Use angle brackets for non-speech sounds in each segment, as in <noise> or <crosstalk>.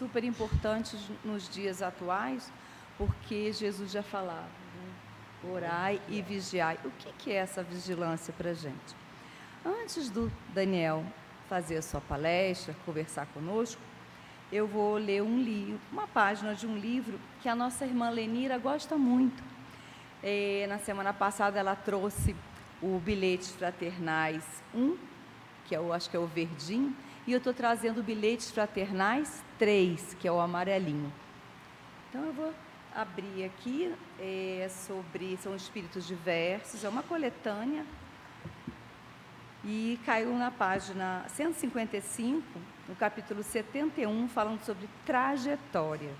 super importantes nos dias atuais, porque Jesus já falava, né? orai e vigiai. O que, é essa vigilância para a gente? Antes do Daniel fazer a sua palestra, conversar conosco, eu vou ler um livro, uma página de um livro que a nossa irmã Lenira gosta muito. É, na semana passada ela trouxe o Bilhetes Fraternais 1, que eu acho que é o verdinho, e eu estou trazendo Bilhetes Fraternais 3, que é o amarelinho. Então eu vou abrir aqui é, sobre são espíritos diversos, é uma coletânea e caiu na página 155, no capítulo 71, falando sobre trajetória.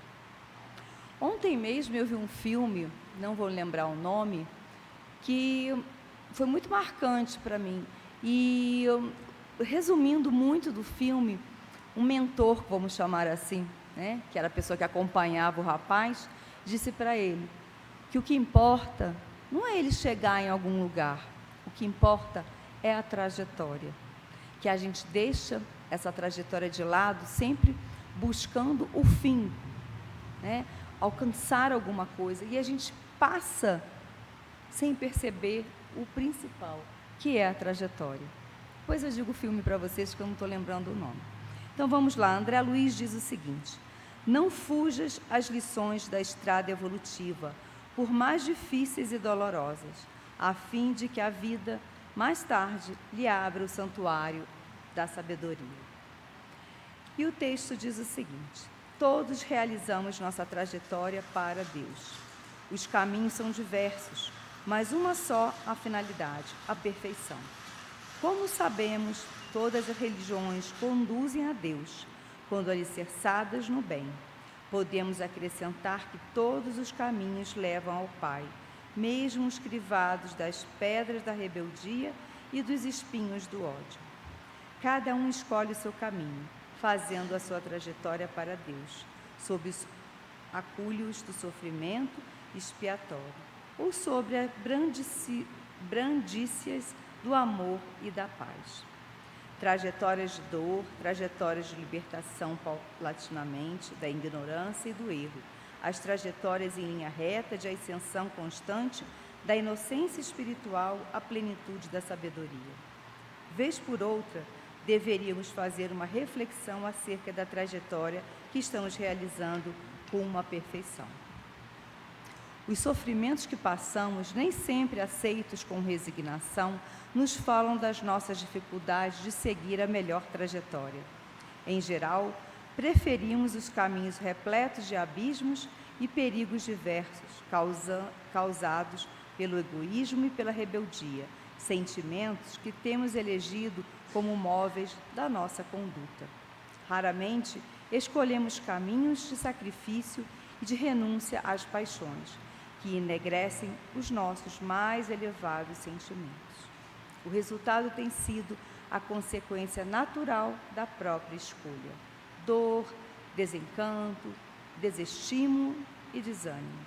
Ontem mesmo eu vi um filme, não vou lembrar o nome, que foi muito marcante para mim. E resumindo muito do filme, um mentor, vamos chamar assim, né, que era a pessoa que acompanhava o rapaz, disse para ele que o que importa não é ele chegar em algum lugar, o que importa é a trajetória. Que a gente deixa essa trajetória de lado, sempre buscando o fim, né? alcançar alguma coisa, e a gente passa sem perceber o principal, que é a trajetória. Depois eu digo o filme para vocês que eu não estou lembrando o nome. Então vamos lá, André Luiz diz o seguinte: Não fujas às lições da estrada evolutiva, por mais difíceis e dolorosas, a fim de que a vida mais tarde lhe abra o santuário da sabedoria. E o texto diz o seguinte: Todos realizamos nossa trajetória para Deus. Os caminhos são diversos, mas uma só a finalidade, a perfeição. Como sabemos, todas as religiões conduzem a Deus, quando alicerçadas no bem. Podemos acrescentar que todos os caminhos levam ao Pai, mesmo os crivados das pedras da rebeldia e dos espinhos do ódio. Cada um escolhe o seu caminho, fazendo a sua trajetória para Deus, sob os acúlios do sofrimento expiatório, ou sobre as brandícias do amor e da paz. Trajetórias de dor, trajetórias de libertação paulatinamente da ignorância e do erro, as trajetórias em linha reta de ascensão constante da inocência espiritual à plenitude da sabedoria. Vez por outra, deveríamos fazer uma reflexão acerca da trajetória que estamos realizando com uma perfeição. Os sofrimentos que passamos, nem sempre aceitos com resignação, nos falam das nossas dificuldades de seguir a melhor trajetória. Em geral, preferimos os caminhos repletos de abismos e perigos diversos, causa, causados pelo egoísmo e pela rebeldia, sentimentos que temos elegido como móveis da nossa conduta. Raramente escolhemos caminhos de sacrifício e de renúncia às paixões, que enegrecem os nossos mais elevados sentimentos. O resultado tem sido a consequência natural da própria escolha dor, desencanto, desestímulo e desânimo.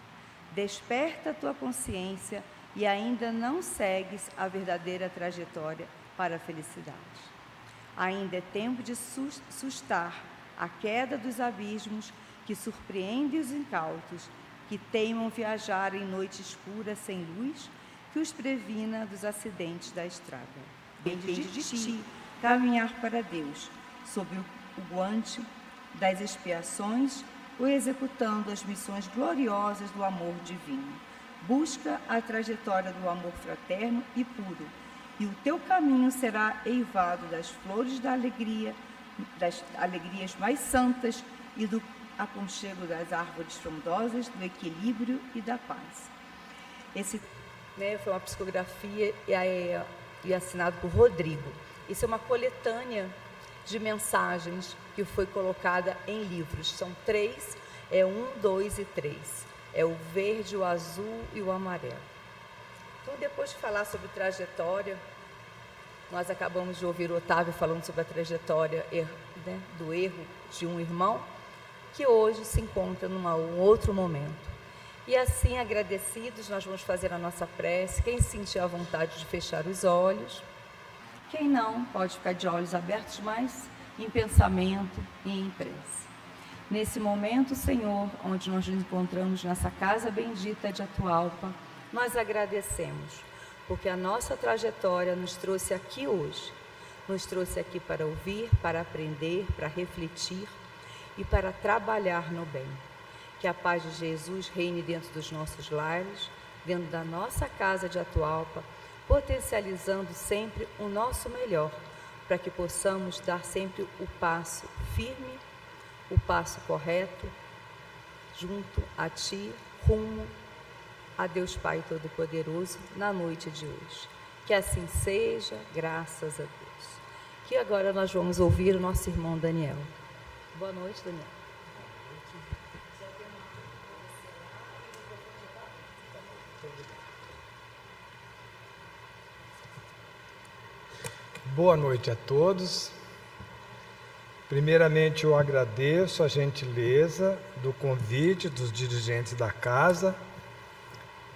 Desperta a tua consciência e ainda não segues a verdadeira trajetória para a felicidade. Ainda é tempo de sustar a queda dos abismos que surpreende os incautos, que teimam viajar em noite escura sem luz, que os previna dos acidentes da estrada. Depende de ti caminhar para Deus, sob o guante das expiações ou executando as missões gloriosas do amor divino. Busca a trajetória do amor fraterno e puro, e o teu caminho será eivado das flores da alegria, das alegrias mais santas e do aconchego das árvores frondosas, do equilíbrio e da paz. Esse né, foi uma psicografia e, e assinado por Rodrigo. Isso é uma coletânea de mensagens que foi colocada em livros. São três, é um, dois e três. É o verde, o azul e o amarelo. Então, depois de falar sobre trajetória, nós acabamos de ouvir o Otávio falando sobre a trajetória né, do erro de um irmão, que hoje se encontra num outro momento. E assim, agradecidos, nós vamos fazer a nossa prece. Quem sentir a vontade de fechar os olhos. Quem não, pode ficar de olhos abertos, mas em pensamento e em prece. Nesse momento, Senhor, onde nós nos encontramos nessa casa bendita de Atualpa, nós agradecemos, porque a nossa trajetória nos trouxe aqui hoje. Nos trouxe aqui para ouvir, para aprender, para refletir e para trabalhar no bem. Que a paz de Jesus reine dentro dos nossos lares, dentro da nossa casa de Atualpa, potencializando sempre o nosso melhor, para que possamos dar sempre o passo firme o passo correto junto a Ti, rumo a Deus Pai Todo-Poderoso na noite de hoje. Que assim seja, graças a Deus. Que agora nós vamos ouvir o nosso irmão Daniel. Boa noite, Daniel. Boa noite a todos. Primeiramente, eu agradeço a gentileza do convite dos dirigentes da casa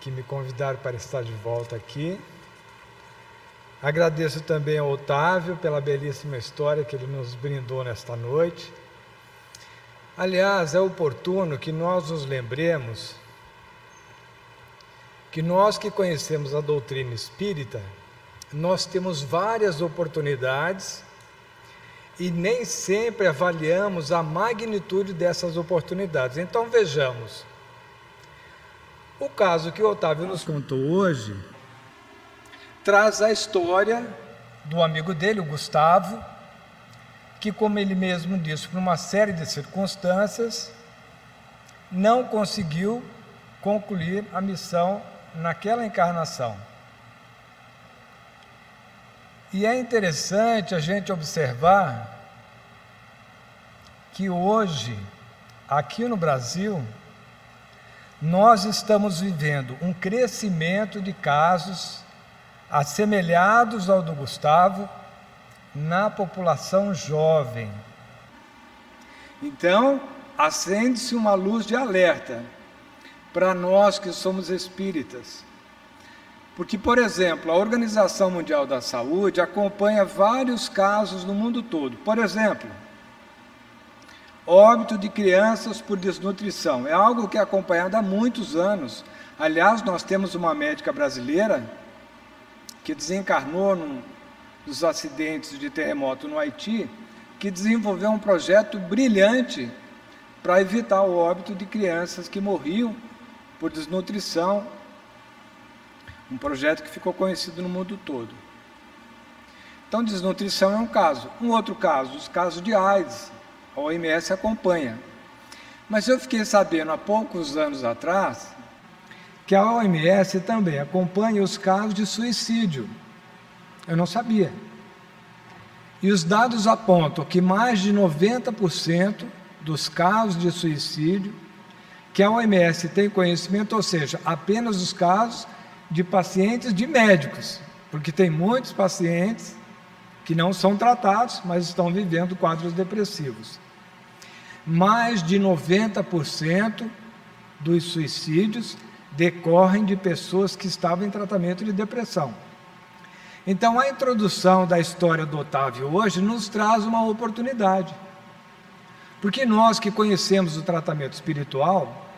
que me convidaram para estar de volta aqui. Agradeço também ao Otávio pela belíssima história que ele nos brindou nesta noite. Aliás, é oportuno que nós nos lembremos que nós que conhecemos a doutrina espírita, nós temos várias oportunidades e nem sempre avaliamos a magnitude dessas oportunidades. Então vejamos. O caso que o Otávio nos contou hoje traz a história do amigo dele, o Gustavo, que, como ele mesmo disse, por uma série de circunstâncias, não conseguiu concluir a missão naquela encarnação. E é interessante a gente observar que hoje, aqui no Brasil, nós estamos vivendo um crescimento de casos assemelhados ao do Gustavo na população jovem. Então, acende-se uma luz de alerta para nós que somos espíritas porque, por exemplo, a Organização Mundial da Saúde acompanha vários casos no mundo todo. Por exemplo, óbito de crianças por desnutrição. É algo que é acompanhado há muitos anos. Aliás, nós temos uma médica brasileira que desencarnou num dos acidentes de terremoto no Haiti, que desenvolveu um projeto brilhante para evitar o óbito de crianças que morriam por desnutrição um projeto que ficou conhecido no mundo todo. Então, desnutrição é um caso. Um outro caso, os casos de AIDS. A OMS acompanha. Mas eu fiquei sabendo há poucos anos atrás que a OMS também acompanha os casos de suicídio. Eu não sabia. E os dados apontam que mais de 90% dos casos de suicídio que a OMS tem conhecimento, ou seja, apenas os casos de pacientes de médicos, porque tem muitos pacientes que não são tratados, mas estão vivendo quadros depressivos. Mais de 90% dos suicídios decorrem de pessoas que estavam em tratamento de depressão. Então, a introdução da história do Otávio hoje nos traz uma oportunidade. Porque nós que conhecemos o tratamento espiritual,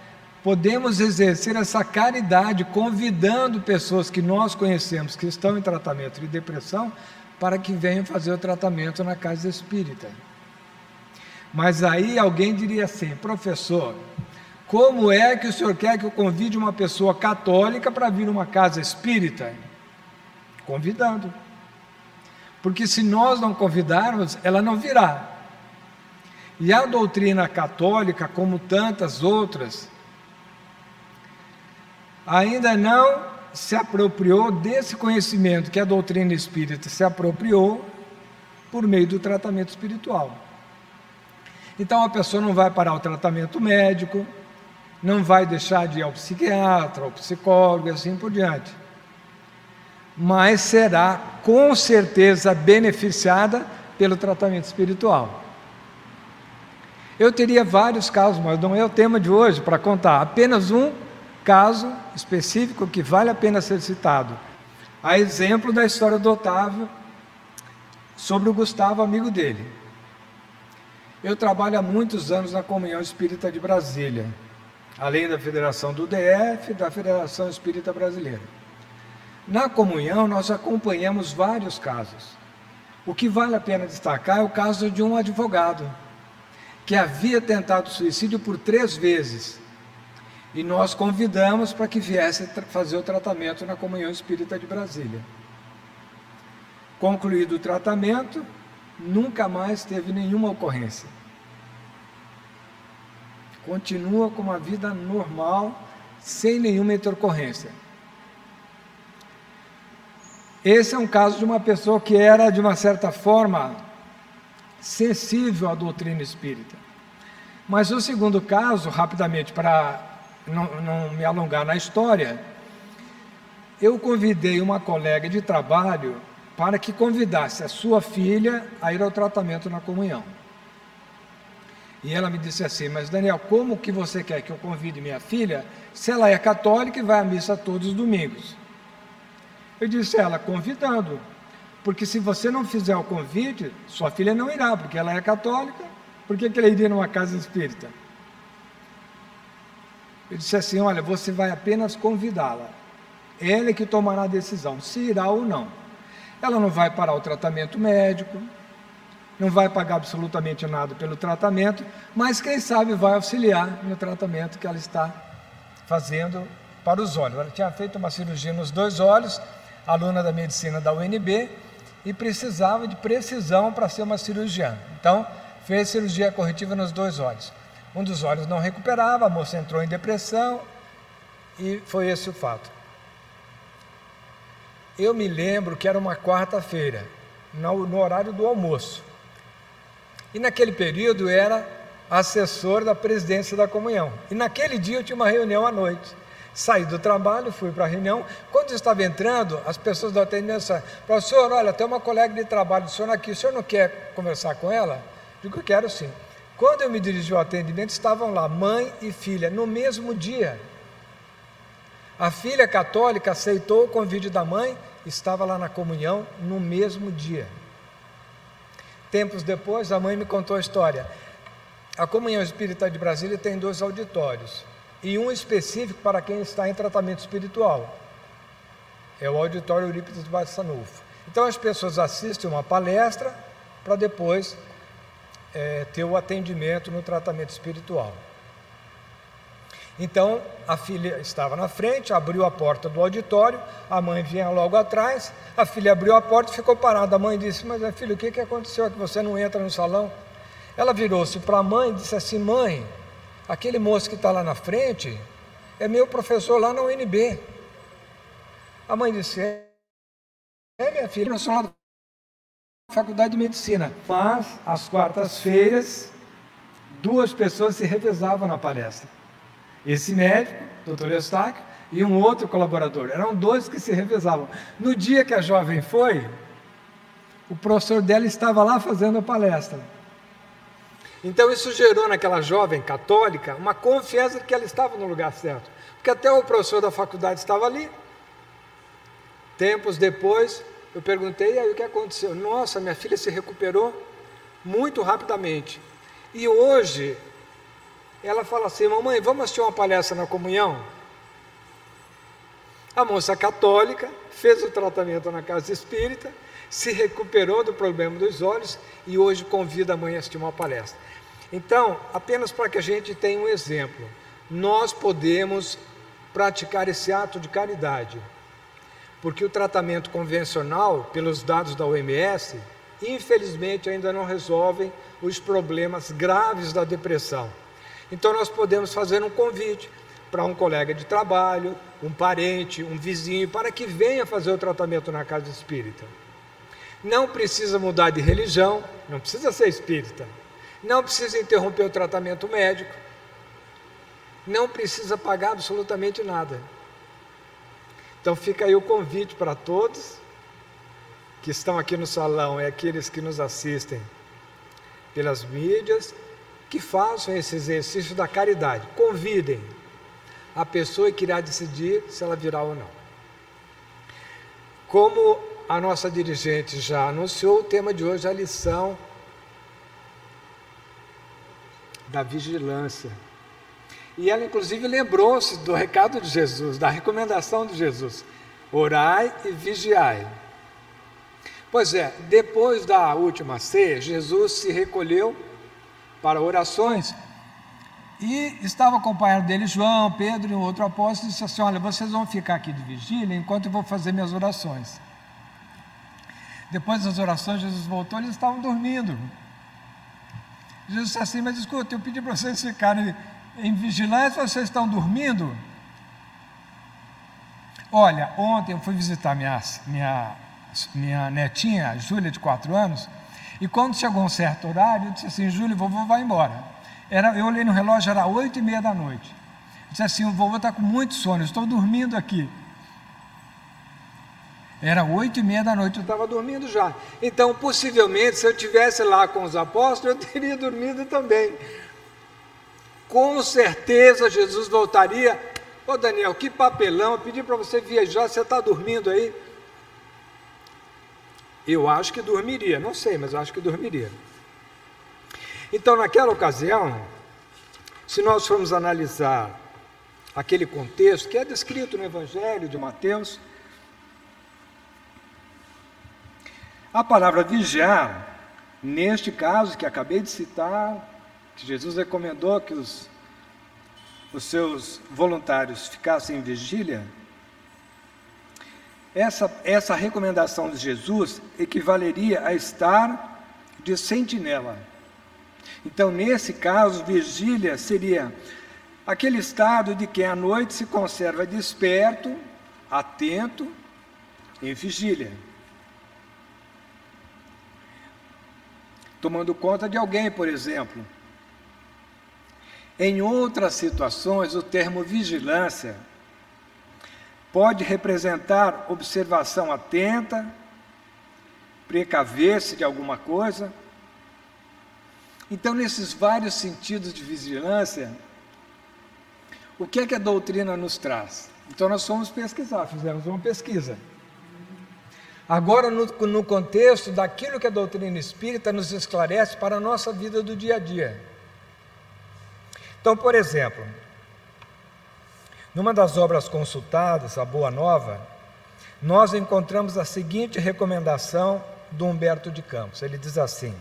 podemos exercer essa caridade convidando pessoas que nós conhecemos que estão em tratamento de depressão para que venham fazer o tratamento na casa espírita. Mas aí alguém diria assim: professor, como é que o senhor quer que eu convide uma pessoa católica para vir uma casa espírita? Convidando. Porque se nós não convidarmos, ela não virá. E a doutrina católica, como tantas outras, ainda não se apropriou desse conhecimento que a doutrina espírita se apropriou por meio do tratamento espiritual. Então a pessoa não vai parar o tratamento médico, não vai deixar de ir ao psiquiatra, ao psicólogo e assim por diante. Mas será com certeza beneficiada pelo tratamento espiritual. Eu teria vários casos, mas não é o tema de hoje para contar, apenas um caso específico que vale a pena ser citado. A exemplo da história do Otávio sobre o Gustavo, amigo dele. Eu trabalho há muitos anos na Comunhão Espírita de Brasília, além da Federação do DF da Federação Espírita Brasileira. Na comunhão, nós acompanhamos vários casos. O que vale a pena destacar é o caso de um advogado que havia tentado suicídio por três vezes. E nós convidamos para que viesse fazer o tratamento na Comunhão Espírita de Brasília. Concluído o tratamento, nunca mais teve nenhuma ocorrência. Continua com uma vida normal, sem nenhuma intercorrência. Esse é um caso de uma pessoa que era, de uma certa forma, sensível à doutrina espírita. Mas o segundo caso, rapidamente, para não, não me alongar na história, eu convidei uma colega de trabalho para que convidasse a sua filha a ir ao tratamento na comunhão. E ela me disse assim: Mas Daniel, como que você quer que eu convide minha filha se ela é católica e vai à missa todos os domingos? Eu disse a ela: convidando. Porque se você não fizer o convite, sua filha não irá, porque ela é católica, por que, ela iria numa casa espírita? Eu disse assim: olha, você vai apenas convidá-la. Ela é que tomará a decisão, se irá ou não. Ela não vai parar o tratamento médico, não vai pagar absolutamente nada pelo tratamento, mas quem sabe vai auxiliar no tratamento que ela está fazendo para os olhos. Ela tinha feito uma cirurgia nos dois olhos, aluna da medicina da UNB, e precisava de precisão para ser uma cirurgiã. Então, fez cirurgia corretiva nos dois olhos. Um dos olhos não recuperava, a moça entrou em depressão e foi esse o fato. Eu me lembro que era uma quarta-feira, no, horário do almoço. E naquele período era assessor da presidência da comunhão. E naquele dia eu tinha uma reunião à noite. Saí do trabalho, fui para a reunião. Quando estava entrando, as pessoas do atendimento disseram: Professor, olha, tem uma colega de trabalho do senhor aqui, o senhor não quer conversar com ela? Digo: Quero sim. Quando eu me dirigi ao atendimento, estavam lá mãe e filha no mesmo dia. A filha católica aceitou o convite da mãe, estava lá na comunhão no mesmo dia. Tempos depois, a mãe me contou a história. A Comunhão Espírita de Brasília tem dois auditórios e um específico para quem está em tratamento espiritual. É o auditório Eurípides Barçanufo. Então as pessoas assistem uma palestra para depois é, ter o atendimento no tratamento espiritual. Então a filha estava na frente, abriu a porta do auditório, a mãe vinha logo atrás, a filha abriu a porta e ficou parada. A mãe disse: Mas filho, o que, que aconteceu? É que você não entra no salão? Ela virou-se para a mãe e disse assim: Mãe, aquele moço que está lá na frente é meu professor lá na UNB. A mãe disse: É, é minha filha, professor lá da Faculdade de Medicina. Mas, às quartas-feiras, duas pessoas se revezavam na palestra. Esse médico, doutor Eustáquio, e um outro colaborador. Eram dois que se revezavam. No dia que a jovem foi, o professor dela estava lá fazendo a palestra. Então isso gerou naquela jovem católica uma confiança de que ela estava no lugar certo. Porque até o professor da faculdade estava ali. Tempos depois, eu perguntei, e aí o que aconteceu? Nossa, minha filha se recuperou muito rapidamente. E hoje, ela fala assim: Mamãe, vamos assistir uma palestra na comunhão? A moça católica fez o tratamento na casa espírita, se recuperou do problema dos olhos e hoje convida a mãe a assistir uma palestra. Então, apenas para que a gente tenha um exemplo, nós podemos praticar esse ato de caridade, porque o tratamento convencional, pelos dados da OMS, infelizmente ainda não resolvem os problemas graves da depressão. Então, nós podemos fazer um convite para um colega de trabalho, um parente, um vizinho, para que venha fazer o tratamento na casa espírita. Não precisa mudar de religião, não precisa ser espírita não precisa interromper o tratamento médico, não precisa pagar absolutamente nada. Então fica aí o convite para todos que estão aqui no salão e aqueles que nos assistem pelas mídias, que façam esse exercício da caridade. Convidem a pessoa que irá decidir se ela virá ou não. Como a nossa dirigente já anunciou, o tema de hoje é a lição da vigilância. E ela, inclusive, lembrou-se do recado de Jesus, da recomendação de Jesus: orai e vigiai. Pois é, depois da última ceia, Jesus se recolheu para orações e estava acompanhado dele João, Pedro e um outro apóstolo e disse assim: Olha, vocês vão ficar aqui de vigília enquanto eu vou fazer minhas orações. Depois das orações, Jesus voltou, eles estavam dormindo. Jesus disse assim: Mas escuta, eu pedi para vocês ficarem em vigilância, vocês estão dormindo? Olha, ontem eu fui visitar minha, minha, minha netinha, Júlia, de 4 anos, e quando chegou um certo horário, eu disse assim: Júlia, vovô vai embora. Era, eu olhei no relógio, era oito e meia da noite. Eu disse assim: o vovô está com muito sono, estou dormindo aqui. Era oito e meia da noite, eu estava dormindo já. Então, possivelmente, se eu tivesse lá com os apóstolos, <laughs> eu teria dormido também. Com certeza Jesus voltaria. Ô Daniel, que papelão, eu pedi para você viajar, você está dormindo aí? Eu acho que dormiria, não sei, mas acho que dormiria. Então, naquela ocasião, se nós formos analisar aquele contexto que é descrito no Evangelho de Mateus, a palavra vigiar, neste caso que acabei de citar, que Jesus recomendou que os, os seus voluntários ficassem em vigília, essa, essa recomendação de Jesus equivaleria a estar de sentinela. Então, nesse caso, vigília seria aquele estado de que à noite se conserva desperto, atento, em vigília. Tomando conta de alguém, por exemplo. Em outras situações, o termo vigilância pode representar observação atenta, precaver-se de alguma coisa, então, nesses vários sentidos de vigilância, o que é que a doutrina nos traz? Então, nós fomos pesquisar, fizemos uma pesquisa. Agora, no, no contexto daquilo que a doutrina espírita nos esclarece para a nossa vida do dia a dia. Então, por exemplo, numa das obras consultadas, a Boa Nova, nós encontramos a seguinte recomendação do Humberto de Campos. Ele diz assim: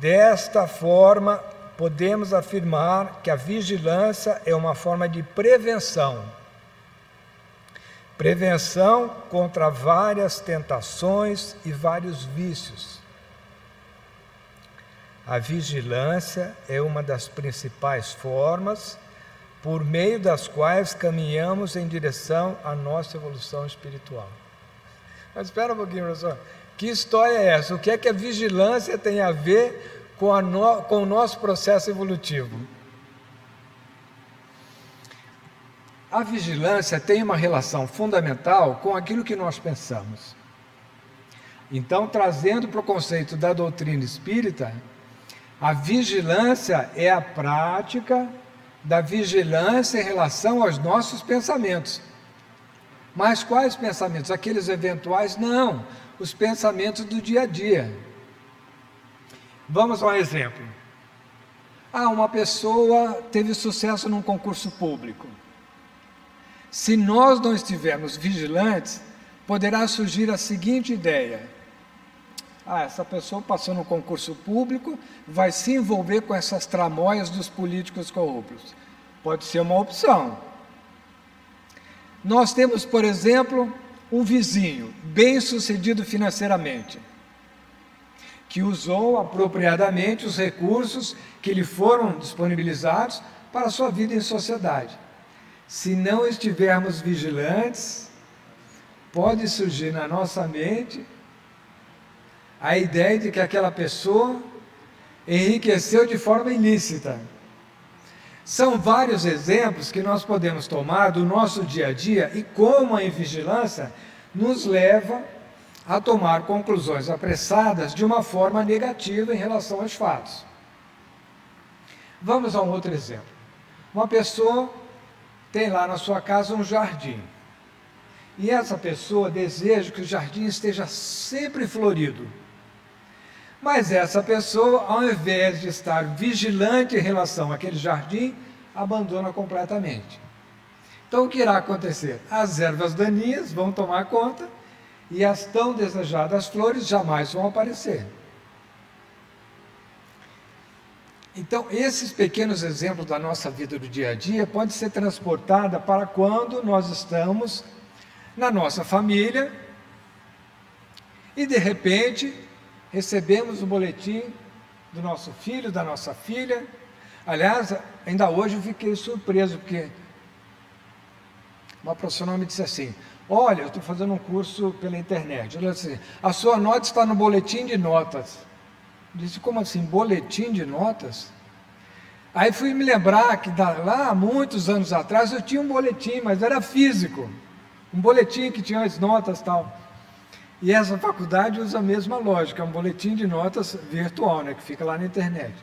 Desta forma, podemos afirmar que a vigilância é uma forma de prevenção. Prevenção contra várias tentações e vários vícios. A vigilância é uma das principais formas por meio das quais caminhamos em direção à nossa evolução espiritual. Mas espera um pouquinho, professor. Que história é essa? O que é que a vigilância tem a ver com, no, com o nosso processo evolutivo? A vigilância tem uma relação fundamental com aquilo que nós pensamos. Então, trazendo para o conceito da doutrina espírita, a vigilância é a prática da vigilância em relação aos nossos pensamentos. Mas quais pensamentos? Aqueles eventuais? Não os pensamentos do dia a dia. Vamos a um exemplo. Ah, uma pessoa teve sucesso num concurso público. Se nós não estivermos vigilantes, poderá surgir a seguinte ideia: ah, essa pessoa passou no concurso público, vai se envolver com essas tramóias dos políticos corruptos. Pode ser uma opção. Nós temos, por exemplo, um vizinho bem-sucedido financeiramente, que usou apropriadamente os recursos que lhe foram disponibilizados para a sua vida em sociedade. Se não estivermos vigilantes, pode surgir na nossa mente a ideia de que aquela pessoa enriqueceu de forma ilícita. São vários exemplos que nós podemos tomar do nosso dia a dia e como a invigilância nos leva a tomar conclusões apressadas de uma forma negativa em relação aos fatos. Vamos a um outro exemplo. Uma pessoa tem lá na sua casa um jardim. E essa pessoa deseja que o jardim esteja sempre florido. Mas essa pessoa, ao invés de estar vigilante em relação àquele jardim, abandona completamente. Então, o que irá acontecer? As ervas daninhas vão tomar conta e as tão desejadas flores jamais vão aparecer. Então, esses pequenos exemplos da nossa vida do dia a dia podem ser transportados para quando nós estamos na nossa família e de repente recebemos o boletim do nosso filho, da nossa filha. Aliás, ainda hoje eu fiquei surpreso, porque uma profissional me disse assim: Olha, eu estou fazendo um curso pela internet. Ela disse a sua nota está no boletim de notas. Disse, como assim, boletim de notas? Aí fui me lembrar que lá, muitos anos atrás, eu tinha um boletim, mas era físico. Um boletim que tinha as notas tal. E essa faculdade usa a mesma lógica, é um boletim de notas virtual, né, que fica lá na internet.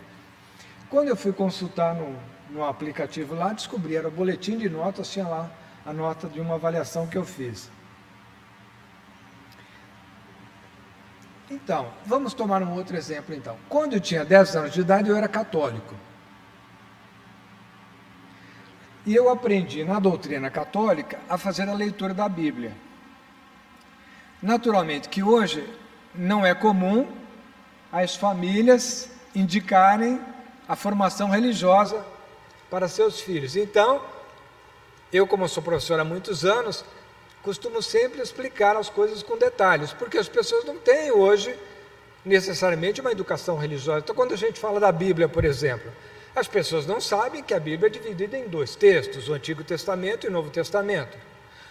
Quando eu fui consultar no, no aplicativo lá, descobri, era o boletim de notas, tinha lá a nota de uma avaliação que eu fiz. Então, vamos tomar um outro exemplo então. Quando eu tinha 10 anos de idade, eu era católico. E eu aprendi na doutrina católica a fazer a leitura da Bíblia. Naturalmente que hoje não é comum as famílias indicarem a formação religiosa para seus filhos. Então, eu, como sou professor há muitos anos, costumo sempre explicar as coisas com detalhes, porque as pessoas não têm hoje necessariamente uma educação religiosa. Então, quando a gente fala da Bíblia, por exemplo, as pessoas não sabem que a Bíblia é dividida em dois textos, o Antigo Testamento e o Novo Testamento.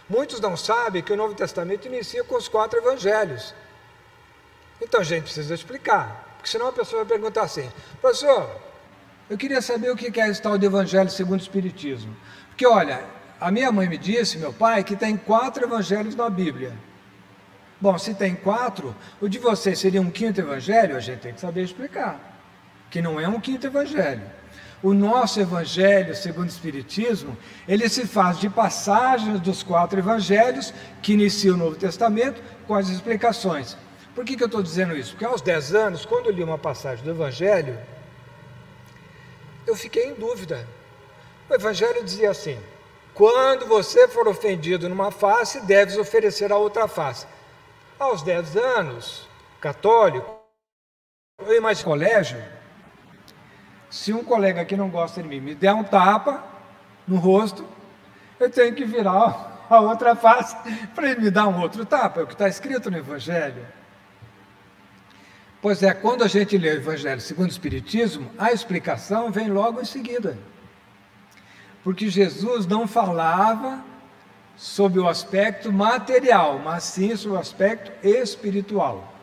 Muitos não sabem que o Novo Testamento inicia com os quatro evangelhos. Então a gente precisa explicar, porque senão a pessoa vai perguntar assim: professor, eu queria saber o que é esse tal de evangelho segundo o Espiritismo. Porque olha, a minha mãe me disse, meu pai, que tem quatro evangelhos na Bíblia. Bom, se tem quatro, o de vocês seria um quinto evangelho? A gente tem que saber explicar. Que não é um quinto evangelho. O nosso evangelho, segundo o Espiritismo, ele se faz de passagens dos quatro evangelhos que inicia o Novo Testamento com as explicações. Por que, que eu estou dizendo isso? Porque aos 10 anos, quando eu li uma passagem do Evangelho, eu fiquei em dúvida. O Evangelho dizia assim: quando você for ofendido numa face, deves oferecer a outra face. Aos 10 anos, católico, eu imagino colégio, se um colega que não gosta de mim me der um tapa no rosto, eu tenho que virar <laughs> a outra face para ele me dar um outro tapa, é o que está escrito no Evangelho. Pois é, quando a gente lê o Evangelho segundo o Espiritismo, a explicação vem logo em seguida. Porque Jesus não falava sobre o aspecto material, mas sim sobre o aspecto espiritual.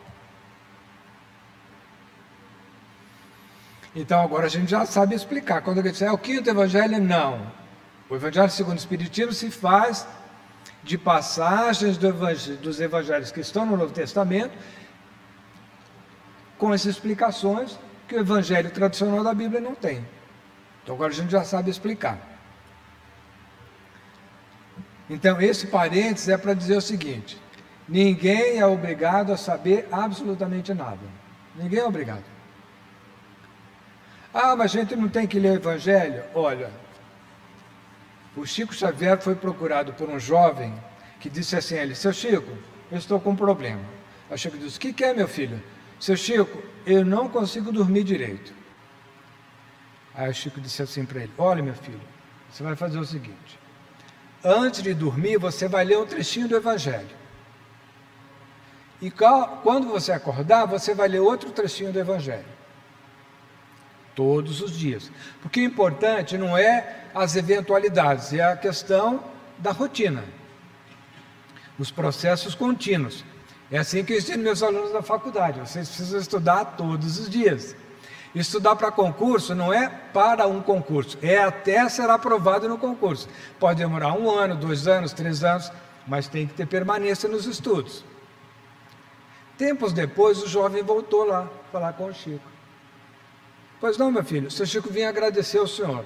Então agora a gente já sabe explicar. Quando alguém diz, é o quinto evangelho, não. O evangelho segundo o Espiritismo se faz de passagens do dos evangelhos que estão no Novo Testamento, com essas explicações que o evangelho tradicional da Bíblia não tem. Então agora a gente já sabe explicar. Então esse parênteses é para dizer o seguinte: ninguém é obrigado a saber absolutamente nada. Ninguém é obrigado. Ah, mas a gente não tem que ler o Evangelho? Olha, o Chico Xavier foi procurado por um jovem que disse assim a ele: Seu Chico, eu estou com um problema. O Chico disse: O que, que é, meu filho? Seu Chico, eu não consigo dormir direito. Aí o Chico disse assim para ele: Olha, meu filho, você vai fazer o seguinte: antes de dormir, você vai ler um trechinho do Evangelho. E quando você acordar, você vai ler outro trechinho do Evangelho todos os dias. Porque o importante não é as eventualidades, é a questão da rotina, os processos contínuos. É assim que eu ensino meus alunos na faculdade. Vocês precisam estudar todos os dias. Estudar para concurso não é para um concurso, é até ser aprovado no concurso. Pode demorar um ano, dois anos, três anos, mas tem que ter permanência nos estudos. Tempos depois, o jovem voltou lá falar com o Chico. Pois não, meu filho, seu Chico vinha agradecer ao senhor.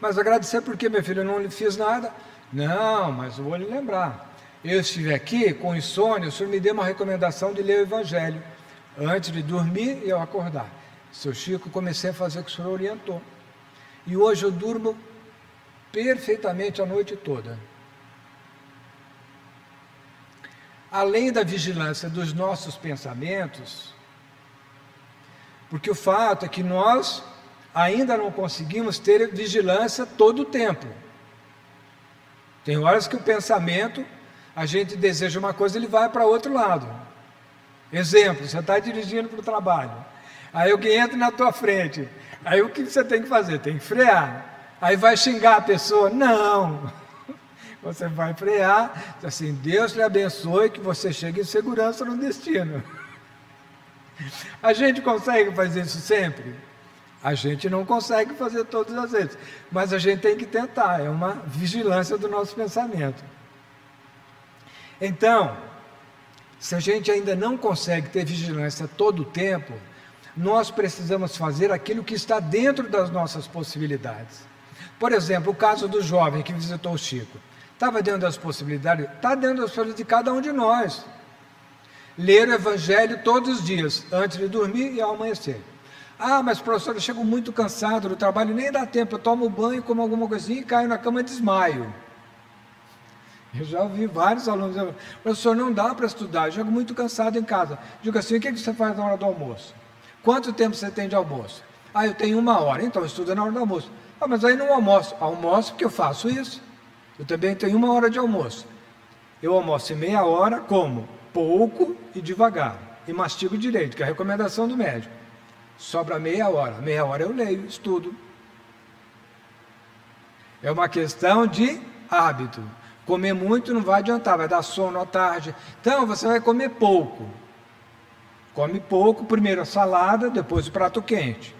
Mas agradecer porque, meu filho, eu não lhe fiz nada? Não, mas vou lhe lembrar. Eu estive aqui com insônia, o senhor me deu uma recomendação de ler o Evangelho. Antes de dormir e eu acordar. Seu Chico, comecei a fazer o que o senhor orientou. E hoje eu durmo perfeitamente a noite toda. Além da vigilância dos nossos pensamentos, porque o fato é que nós ainda não conseguimos ter vigilância todo o tempo. Tem horas que o pensamento, a gente deseja uma coisa, ele vai para outro lado. Exemplo, você está dirigindo para o trabalho. Aí alguém entra na tua frente. Aí o que você tem que fazer? Tem que frear. Aí vai xingar a pessoa? Não. <laughs> Você vai frear, assim, Deus lhe abençoe que você chegue em segurança no destino. <laughs> A gente consegue fazer isso sempre? A gente não consegue fazer todas as vezes, mas a gente tem que tentar, é uma vigilância do nosso pensamento. Então, se a gente ainda não consegue ter vigilância todo o tempo, nós precisamos fazer aquilo que está dentro das nossas possibilidades. Por exemplo, o caso do jovem que visitou o Chico. Estava dentro das possibilidades? Está dentro das possibilidades de cada um de nós ler o Evangelho todos os dias, antes de dormir e ao amanhecer. Ah, mas professor, eu chego muito cansado do trabalho, nem dá tempo, eu tomo banho, como alguma coisinha e caio na cama e desmaio. Eu já ouvi vários alunos professor, não dá para estudar, eu chego muito cansado em casa. Digo assim, o que você faz na hora do almoço? Quanto tempo você tem de almoço? Ah, eu tenho uma hora, então estuda na hora do almoço. Ah, mas aí não almoço. Almoço porque eu faço isso. Eu também tenho uma hora de almoço. Eu almoço em meia hora, como? pouco e devagar. E mastigo direito, que é a recomendação do médico. Sobra meia hora. Meia hora eu leio, estudo. É uma questão de hábito. Comer muito não vai adiantar, vai dar sono à tarde. Então você vai comer pouco. Come pouco, primeiro a salada, depois o prato quente.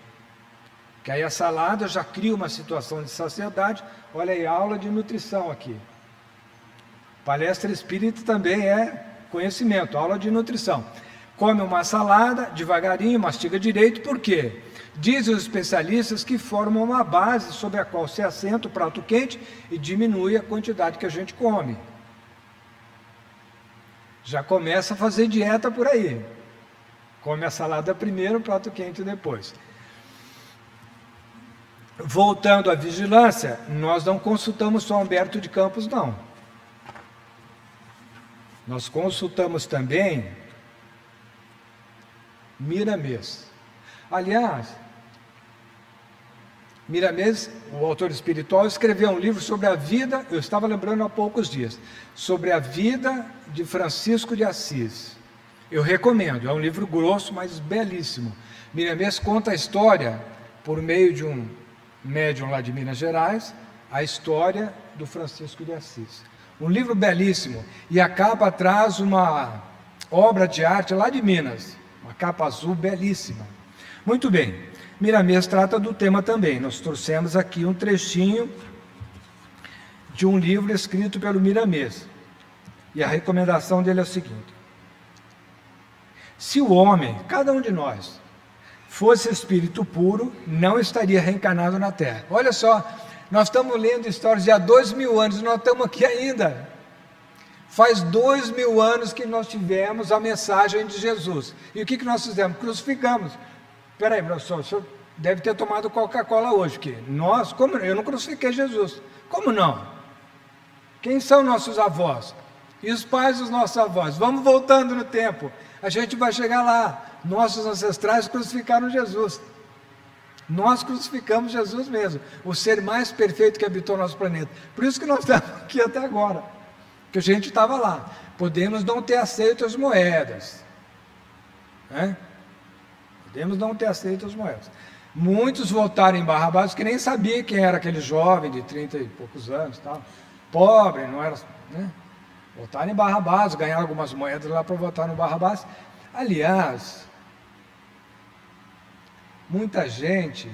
Que aí a salada já cria uma situação de saciedade. Olha aí, aula de nutrição aqui. Palestra espírita também é conhecimento, aula de nutrição. Come uma salada devagarinho, mastiga direito, por quê? Dizem os especialistas que formam uma base sobre a qual se assenta o prato quente e diminui a quantidade que a gente come. Já começa a fazer dieta por aí. Come a salada primeiro, o prato quente depois. Voltando à vigilância, nós não consultamos só Humberto de Campos, não. Nós consultamos também Miramês. Aliás, Miramês, o autor espiritual, escreveu um livro sobre a vida, eu estava lembrando há poucos dias, sobre a vida de Francisco de Assis. Eu recomendo, é um livro grosso, mas belíssimo. Miramês conta a história, por meio de um médium lá de Minas Gerais, a história do Francisco de Assis. Um livro belíssimo. E a capa traz uma obra de arte lá de Minas. Uma capa azul belíssima. Muito bem. Miramês trata do tema também. Nós trouxemos aqui um trechinho de um livro escrito pelo Miramês. E a recomendação dele é o seguinte: Se o homem, cada um de nós, fosse espírito puro, não estaria reencarnado na Terra. Olha só nós estamos lendo histórias de há dois mil anos, nós estamos aqui ainda. Faz dois mil anos que nós tivemos a mensagem de Jesus. E o que, que nós fizemos? Crucificamos. Espera aí, professor, o senhor deve ter tomado Coca-Cola hoje, que nós, como eu não crucifiquei Jesus. Como não? Quem são nossos avós? E os pais dos nossos avós? Vamos voltando no tempo. A gente vai chegar lá. Nossos ancestrais crucificaram Jesus. Nós crucificamos Jesus mesmo, o ser mais perfeito que habitou nosso planeta. Por isso que nós <laughs> estamos aqui até agora, que a gente estava lá. Podemos não ter aceito as moedas, né? Podemos não ter aceito as moedas. Muitos voltaram em Barrabás que nem sabia quem era aquele jovem de 30 e poucos anos, tal. pobre, não era. Né? Voltaram em Barrabás, ganharam algumas moedas lá para votar no Barrabás. Aliás, Muita gente,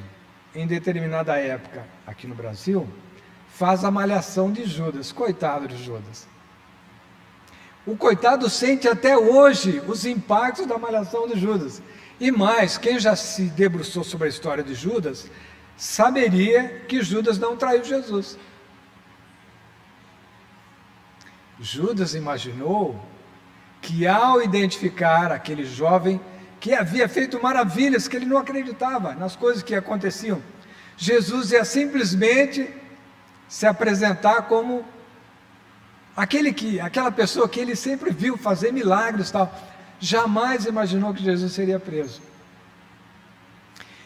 em determinada época aqui no Brasil, faz a malhação de Judas. Coitado de Judas. O coitado sente até hoje os impactos da malhação de Judas. E mais, quem já se debruçou sobre a história de Judas, saberia que Judas não traiu Jesus. Judas imaginou que ao identificar aquele jovem que havia feito maravilhas, que ele não acreditava nas coisas que aconteciam. Jesus ia simplesmente se apresentar como aquele que, aquela pessoa que ele sempre viu fazer milagres tal. Jamais imaginou que Jesus seria preso.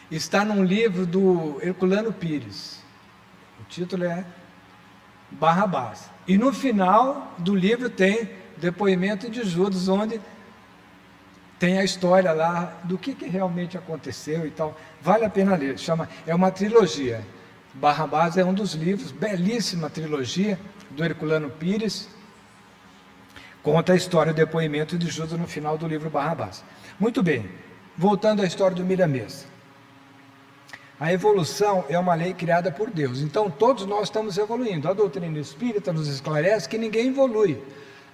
Está num livro do Herculano Pires. O título é Barrabás. E no final do livro tem depoimento de Judas, onde tem a história lá do que, que realmente aconteceu e tal. Vale a pena ler. Chama, é uma trilogia. Barrabás é um dos livros, belíssima trilogia do Herculano Pires. Conta a história, o depoimento de Judas no final do livro Barrabás. Muito bem, voltando à história do Miramês. A evolução é uma lei criada por Deus. Então todos nós estamos evoluindo. A doutrina espírita nos esclarece que ninguém evolui.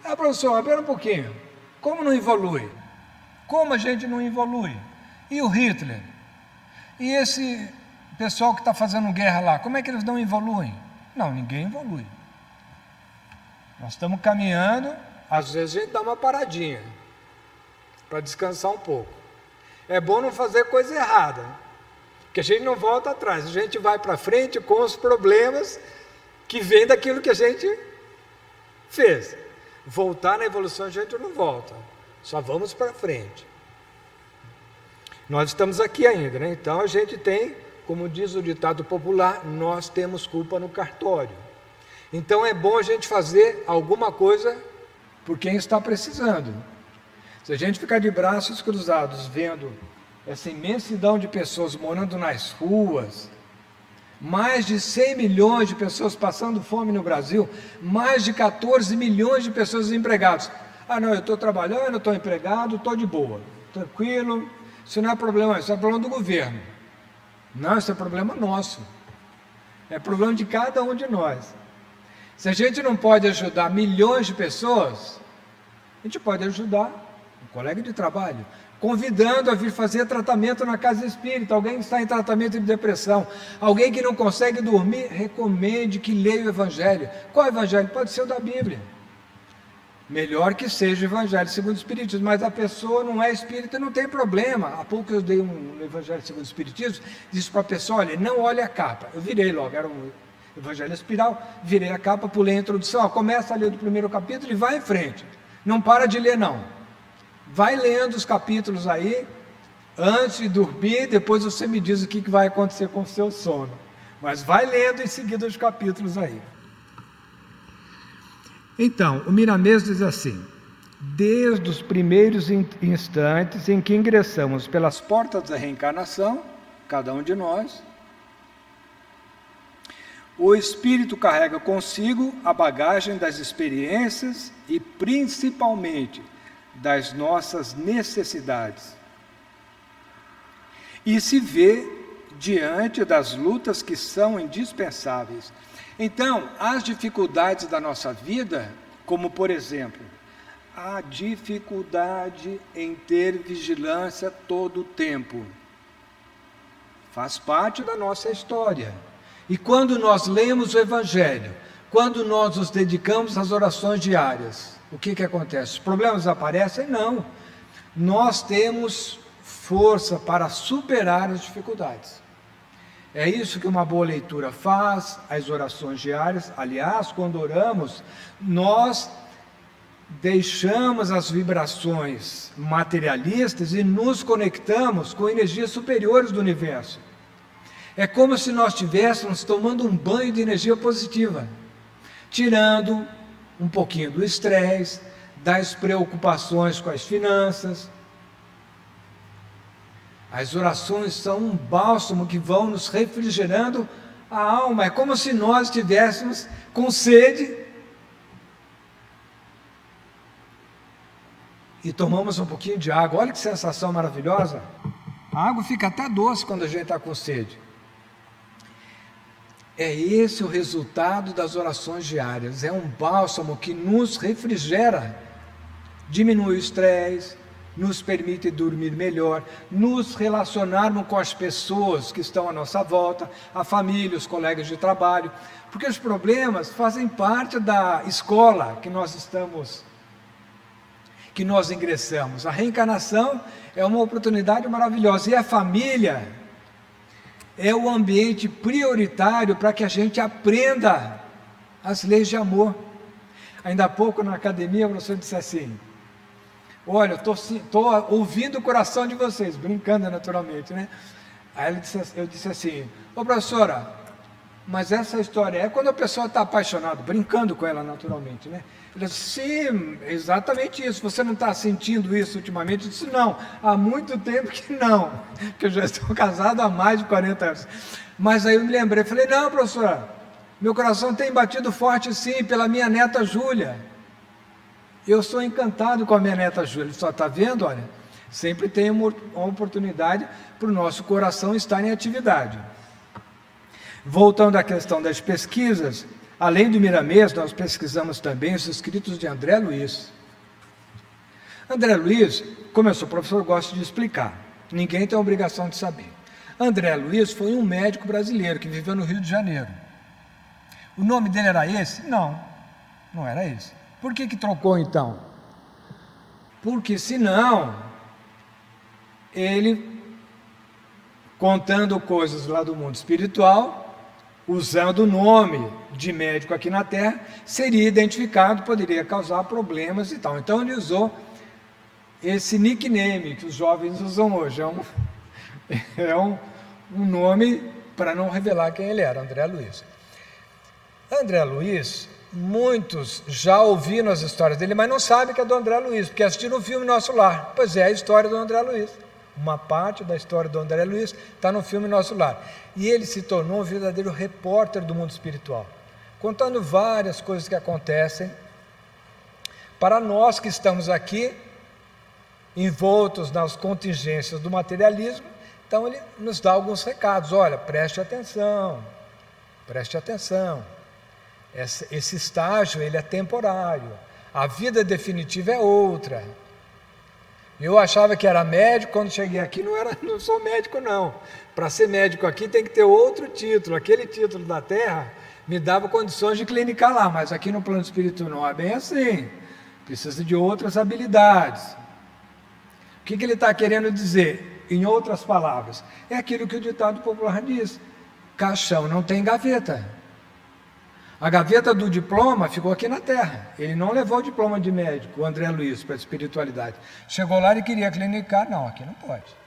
Ah, professor, espera um pouquinho. Como não evolui? Como a gente não evolui? E o Hitler? E esse pessoal que está fazendo guerra lá, como é que eles não evoluem? Não, ninguém evolui. Nós estamos caminhando, às vezes a gente dá uma paradinha para descansar um pouco. É bom não fazer coisa errada, porque a gente não volta atrás, a gente vai para frente com os problemas que vêm daquilo que a gente fez. Voltar na evolução a gente não volta, só vamos para frente. Nós estamos aqui ainda, né? Então a gente tem, como diz o ditado popular, nós temos culpa no cartório. Então é bom a gente fazer alguma coisa por quem está precisando. Se a gente ficar de braços cruzados vendo essa imensidão de pessoas morando nas ruas, mais de 100 milhões de pessoas passando fome no Brasil, mais de 14 milhões de pessoas desempregadas. Ah, não, eu estou trabalhando, estou empregado, estou de boa, tranquilo, isso não é problema, isso é problema do governo. Não, isso é problema nosso. É problema de cada um de nós. Se a gente não pode ajudar milhões de pessoas, a gente pode ajudar um colega de trabalho, convidando a vir fazer tratamento na casa espírita. Alguém que está em tratamento de depressão, alguém que não consegue dormir, recomende que leia o Evangelho. Qual Evangelho? Pode ser o da Bíblia. Melhor que seja o Evangelho segundo o Espiritismo, mas a pessoa não é espírita, não tem problema. Há pouco eu dei um Evangelho segundo o Espiritismo, disse para a pessoa: olha, não olhe a capa. Eu virei logo, era um Evangelho espiral, virei a capa, pulei a introdução, ó, começa a ler do primeiro capítulo e vai em frente. Não para de ler, não. Vai lendo os capítulos aí, antes de dormir, depois você me diz o que vai acontecer com o seu sono. Mas vai lendo em seguida os capítulos aí. Então, o Miramês diz assim: desde os primeiros instantes em que ingressamos pelas portas da reencarnação, cada um de nós, o espírito carrega consigo a bagagem das experiências e, principalmente, das nossas necessidades. E se vê diante das lutas que são indispensáveis. Então, as dificuldades da nossa vida, como por exemplo, a dificuldade em ter vigilância todo o tempo, faz parte da nossa história. E quando nós lemos o Evangelho, quando nós nos dedicamos às orações diárias, o que, que acontece? Os problemas aparecem? Não. Nós temos força para superar as dificuldades. É isso que uma boa leitura faz, as orações diárias. Aliás, quando oramos, nós deixamos as vibrações materialistas e nos conectamos com energias superiores do universo. É como se nós estivéssemos tomando um banho de energia positiva, tirando um pouquinho do estresse, das preocupações com as finanças. As orações são um bálsamo que vão nos refrigerando a alma. É como se nós estivéssemos com sede e tomamos um pouquinho de água. Olha que sensação maravilhosa. A água fica até doce quando a gente está com sede. É esse o resultado das orações diárias. É um bálsamo que nos refrigera, diminui o estresse, nos permite dormir melhor, nos relacionarmos com as pessoas que estão à nossa volta, a família, os colegas de trabalho, porque os problemas fazem parte da escola que nós estamos que nós ingressamos. A reencarnação é uma oportunidade maravilhosa. E a família é o ambiente prioritário para que a gente aprenda as leis de amor. Ainda há pouco na academia, o professor disse assim: Olha, estou ouvindo o coração de vocês, brincando naturalmente, né? Aí disse, eu disse assim: Ô professora, mas essa história é quando a pessoa está apaixonada, brincando com ela naturalmente, né? Sim, exatamente isso. Você não está sentindo isso ultimamente? Eu disse, não, há muito tempo que não, que eu já estou <laughs> casado há mais de 40 anos. Mas aí eu me lembrei, falei, não, professora, meu coração tem batido forte sim pela minha neta Júlia. Eu sou encantado com a minha neta Júlia. Só está vendo, olha, sempre tem uma oportunidade para o nosso coração estar em atividade. Voltando à questão das pesquisas, além do Miramês, nós pesquisamos também os escritos de André Luiz. André Luiz, como eu sou professor, gosto de explicar. Ninguém tem a obrigação de saber. André Luiz foi um médico brasileiro que viveu no Rio de Janeiro. O nome dele era esse? Não, não era esse. Por que, que trocou então? Porque senão ele contando coisas lá do mundo espiritual, usando o nome de médico aqui na Terra, seria identificado, poderia causar problemas e tal. Então ele usou esse nickname que os jovens usam hoje. É um, <laughs> é um, um nome para não revelar quem ele era, André Luiz. André Luiz, muitos já ouviram as histórias dele, mas não sabem que é do André Luiz, porque assistiram o filme Nosso Lar. Pois é, a história do André Luiz. Uma parte da história do André Luiz está no filme Nosso Lar. E ele se tornou um verdadeiro repórter do mundo espiritual, contando várias coisas que acontecem. Para nós que estamos aqui, envoltos nas contingências do materialismo, então ele nos dá alguns recados. Olha, preste atenção, preste atenção. Esse, esse estágio ele é temporário. A vida definitiva é outra. Eu achava que era médico, quando cheguei aqui não era, não sou médico não. Para ser médico aqui tem que ter outro título. Aquele título da Terra me dava condições de clinicar lá, mas aqui no plano espiritual não é bem assim. Precisa de outras habilidades. O que, que ele está querendo dizer? Em outras palavras, é aquilo que o ditado popular diz: caixão não tem gaveta. A gaveta do diploma ficou aqui na terra. Ele não levou o diploma de médico, o André Luiz, para a espiritualidade. Chegou lá e queria clinicar. Não, aqui não pode.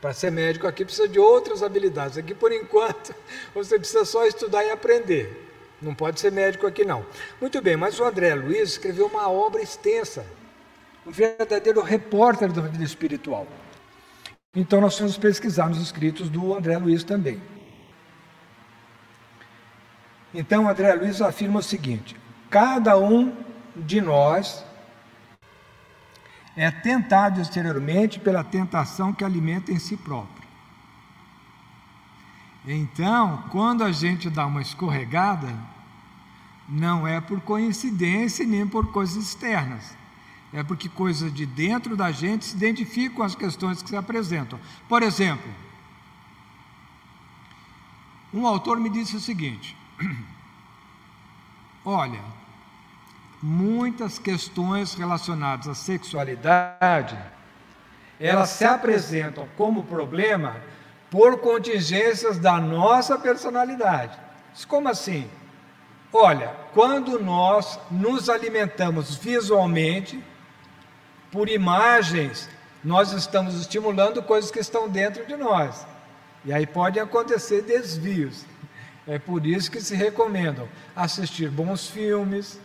Para ser médico aqui precisa de outras habilidades. Aqui, por enquanto, <laughs> você precisa só estudar e aprender. Não pode ser médico aqui, não. Muito bem, mas o André Luiz escreveu uma obra extensa. Um verdadeiro repórter da vida espiritual. Então, nós vamos pesquisar nos escritos do André Luiz também. Então, André Luiz afirma o seguinte: cada um de nós é tentado exteriormente pela tentação que alimenta em si próprio. Então, quando a gente dá uma escorregada, não é por coincidência nem por coisas externas. É porque coisas de dentro da gente se identificam com as questões que se apresentam. Por exemplo, um autor me disse o seguinte: <clears throat> Olha, muitas questões relacionadas à sexualidade, elas se apresentam como problema por contingências da nossa personalidade. Como assim? Olha, quando nós nos alimentamos visualmente, por imagens, nós estamos estimulando coisas que estão dentro de nós. E aí podem acontecer desvios. É por isso que se recomendam assistir bons filmes,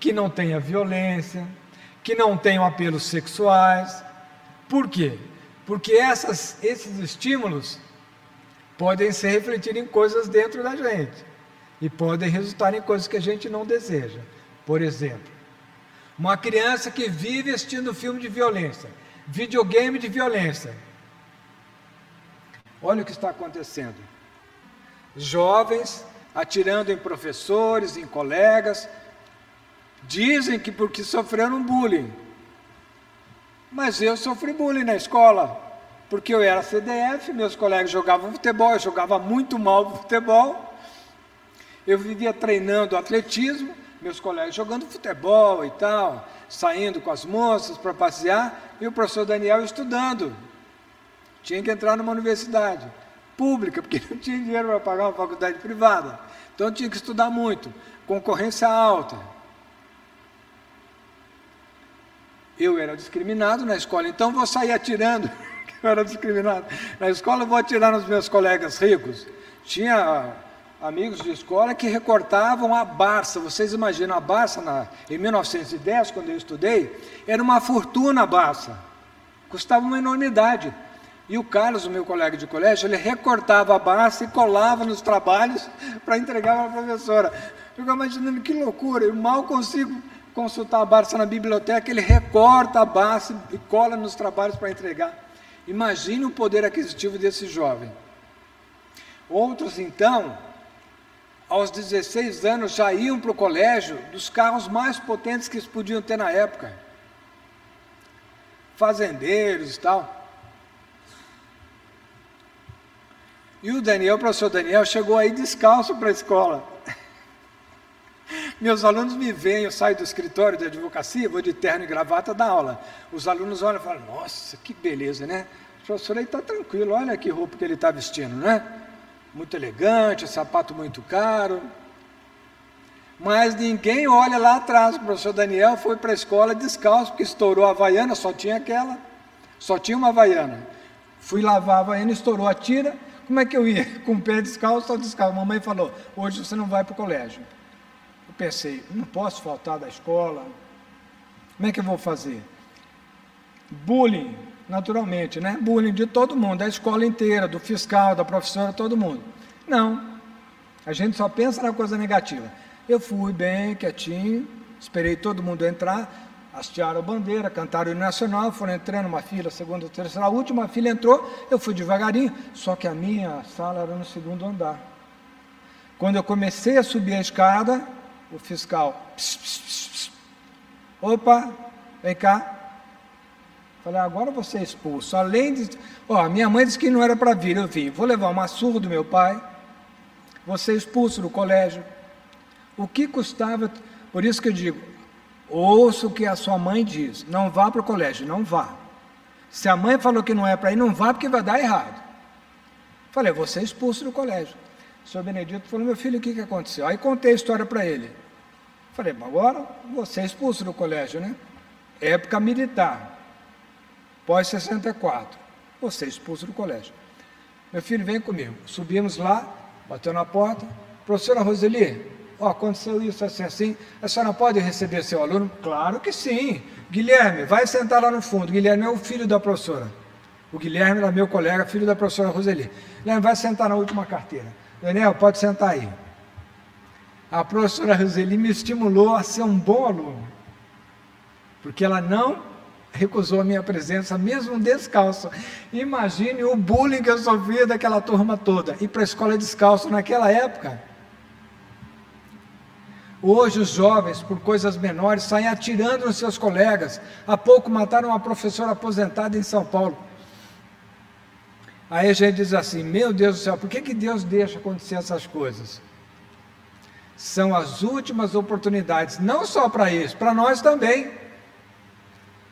que não tenha violência, que não tenham apelos sexuais. Por quê? Porque essas, esses estímulos podem se refletir em coisas dentro da gente e podem resultar em coisas que a gente não deseja. Por exemplo, uma criança que vive assistindo filme de violência, videogame de violência. Olha o que está acontecendo jovens atirando em professores, em colegas, dizem que porque sofreram bullying. Mas eu sofri bullying na escola, porque eu era CDF, meus colegas jogavam futebol, eu jogava muito mal futebol. Eu vivia treinando atletismo, meus colegas jogando futebol e tal, saindo com as moças para passear, e o professor Daniel estudando. Tinha que entrar numa universidade pública, porque <laughs> não tinha dinheiro para pagar uma faculdade privada. Então tinha que estudar muito, concorrência alta. Eu era discriminado na escola, então vou sair atirando. <laughs> Eu era discriminado. Na escola vou atirar nos meus colegas ricos. Tinha amigos de escola que recortavam a Barça. Vocês imaginam a Barça na, em 1910, quando eu estudei, era uma fortuna a Barça. Custava uma enormidade. E o Carlos, o meu colega de colégio, ele recortava a Barça e colava nos trabalhos <laughs> para entregar para a professora. Fico imaginando que loucura, eu mal consigo consultar a Barça na biblioteca, ele recorta a Barça e cola nos trabalhos para entregar. Imagine o poder aquisitivo desse jovem. Outros, então, aos 16 anos, já iam para o colégio dos carros mais potentes que eles podiam ter na época. Fazendeiros e tal. E o Daniel, o professor Daniel, chegou aí descalço para a escola. Meus alunos me veem, eu saio do escritório de advocacia, vou de terno e gravata dar aula. Os alunos olham e falam, nossa, que beleza, né? O professor aí está tranquilo, olha que roupa que ele está vestindo, né? Muito elegante, sapato muito caro. Mas ninguém olha lá atrás. O professor Daniel foi para a escola descalço, porque estourou a havaiana, só tinha aquela, só tinha uma havaiana. Fui lavar a havaiana, estourou a tira. Como é que eu ia? <laughs> Com o pé descalço ou descalço? Mamãe falou: hoje você não vai para o colégio pensei, não posso faltar da escola. Como é que eu vou fazer? Bullying, naturalmente, né? Bullying de todo mundo, da escola inteira, do fiscal, da professora, todo mundo. Não. A gente só pensa na coisa negativa. Eu fui bem, quietinho, esperei todo mundo entrar, hastearam a bandeira, cantaram o nacional, foram entrando uma fila, segunda, terceira, a última fila entrou, eu fui devagarinho, só que a minha sala era no segundo andar. Quando eu comecei a subir a escada, o fiscal. Pss, pss, pss, Opa, vem cá. Falei, agora você é expulso. Além de. Ó, minha mãe disse que não era para vir, eu vim. Vou levar uma surra do meu pai. Você é expulso do colégio. O que custava. Por isso que eu digo: ouça o que a sua mãe diz. Não vá para o colégio, não vá. Se a mãe falou que não é para ir, não vá porque vai dar errado. Falei, você é expulso do colégio. O senhor Benedito falou, meu filho, o que, que aconteceu? Aí contei a história para ele. Falei, mas agora você é expulso do colégio, né? Época militar, pós-64. Você é expulso do colégio. Meu filho, vem comigo. Subimos lá, bateu na porta. Professora Roseli, ó, aconteceu isso assim, assim. A senhora pode receber seu aluno? Claro que sim. Guilherme, vai sentar lá no fundo. Guilherme é o filho da professora. O Guilherme era meu colega, filho da professora Roseli. Guilherme, vai sentar na última carteira. Daniel, pode sentar aí. A professora Roseli me estimulou a ser um bom aluno, porque ela não recusou a minha presença, mesmo descalço. Imagine o bullying que eu sofria daquela turma toda, ir para a escola descalço naquela época. Hoje os jovens, por coisas menores, saem atirando nos seus colegas. Há pouco mataram uma professora aposentada em São Paulo. Aí a gente diz assim: meu Deus do céu, por que, que Deus deixa acontecer essas coisas? São as últimas oportunidades, não só para eles, para nós também.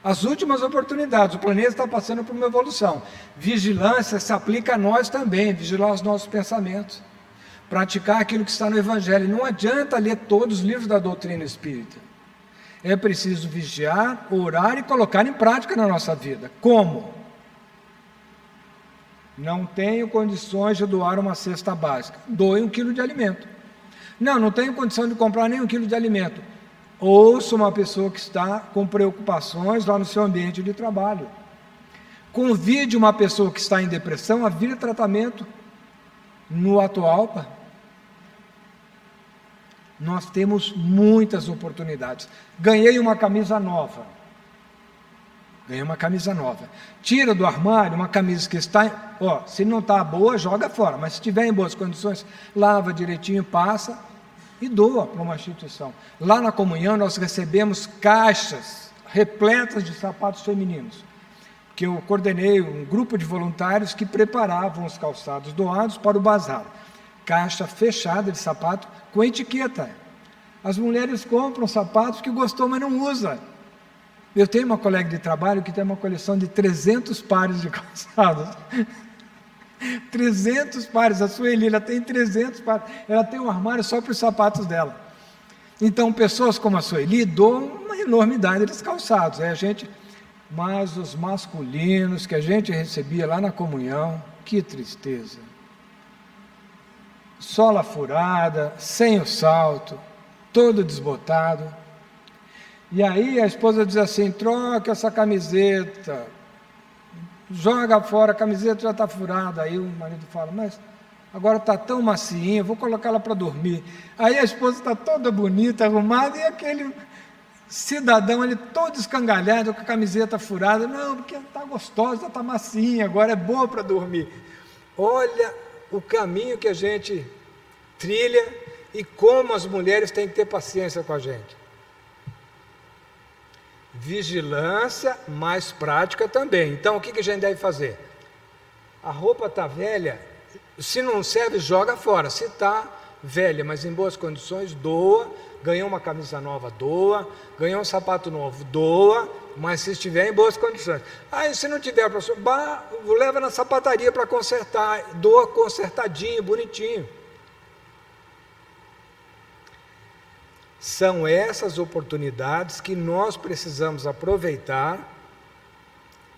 As últimas oportunidades, o planeta está passando por uma evolução. Vigilância se aplica a nós também, vigilar os nossos pensamentos, praticar aquilo que está no Evangelho. Não adianta ler todos os livros da doutrina espírita. É preciso vigiar, orar e colocar em prática na nossa vida. Como? Não tenho condições de doar uma cesta básica. Doe um quilo de alimento. Não, não tenho condição de comprar nem um quilo de alimento. Ouça uma pessoa que está com preocupações lá no seu ambiente de trabalho. Convide uma pessoa que está em depressão a vir tratamento no atual. Nós temos muitas oportunidades. Ganhei uma camisa nova ganhei uma camisa nova. Tira do armário uma camisa que está, ó, se não está boa, joga fora, mas se estiver em boas condições, lava direitinho, passa e doa para uma instituição. Lá na comunhão nós recebemos caixas repletas de sapatos femininos, que eu coordenei um grupo de voluntários que preparavam os calçados doados para o bazar. Caixa fechada de sapato com etiqueta. As mulheres compram sapatos que gostou, mas não usa. Eu tenho uma colega de trabalho que tem uma coleção de 300 pares de <laughs> calçados. <laughs> 300 pares, a Sueli, ela tem 300 pares, ela tem um armário só para os sapatos dela. Então, pessoas como a Sueli doam uma enormidade de calçados. É a gente, mas os masculinos que a gente recebia lá na comunhão, que tristeza. Sola furada, sem o salto, todo desbotado. E aí a esposa diz assim: troca essa camiseta, joga fora, a camiseta já está furada. Aí o marido fala: mas agora está tão macinha, vou colocá-la para dormir. Aí a esposa está toda bonita, arrumada, e aquele cidadão ali todo escangalhado, com a camiseta furada. Não, porque está gostosa, está macinha, agora é boa para dormir. Olha o caminho que a gente trilha e como as mulheres têm que ter paciência com a gente. Vigilância, mais prática também. Então, o que, a gente deve fazer? A roupa está velha, se não serve, joga fora. Se está velha, mas em boas condições, doa. Ganhou uma camisa nova, doa. Ganhou um sapato novo, doa. Mas se estiver em boas condições. Aí, se não tiver, professor, leva na sapataria para consertar. Doa consertadinho, bonitinho. São essas oportunidades que nós precisamos aproveitar,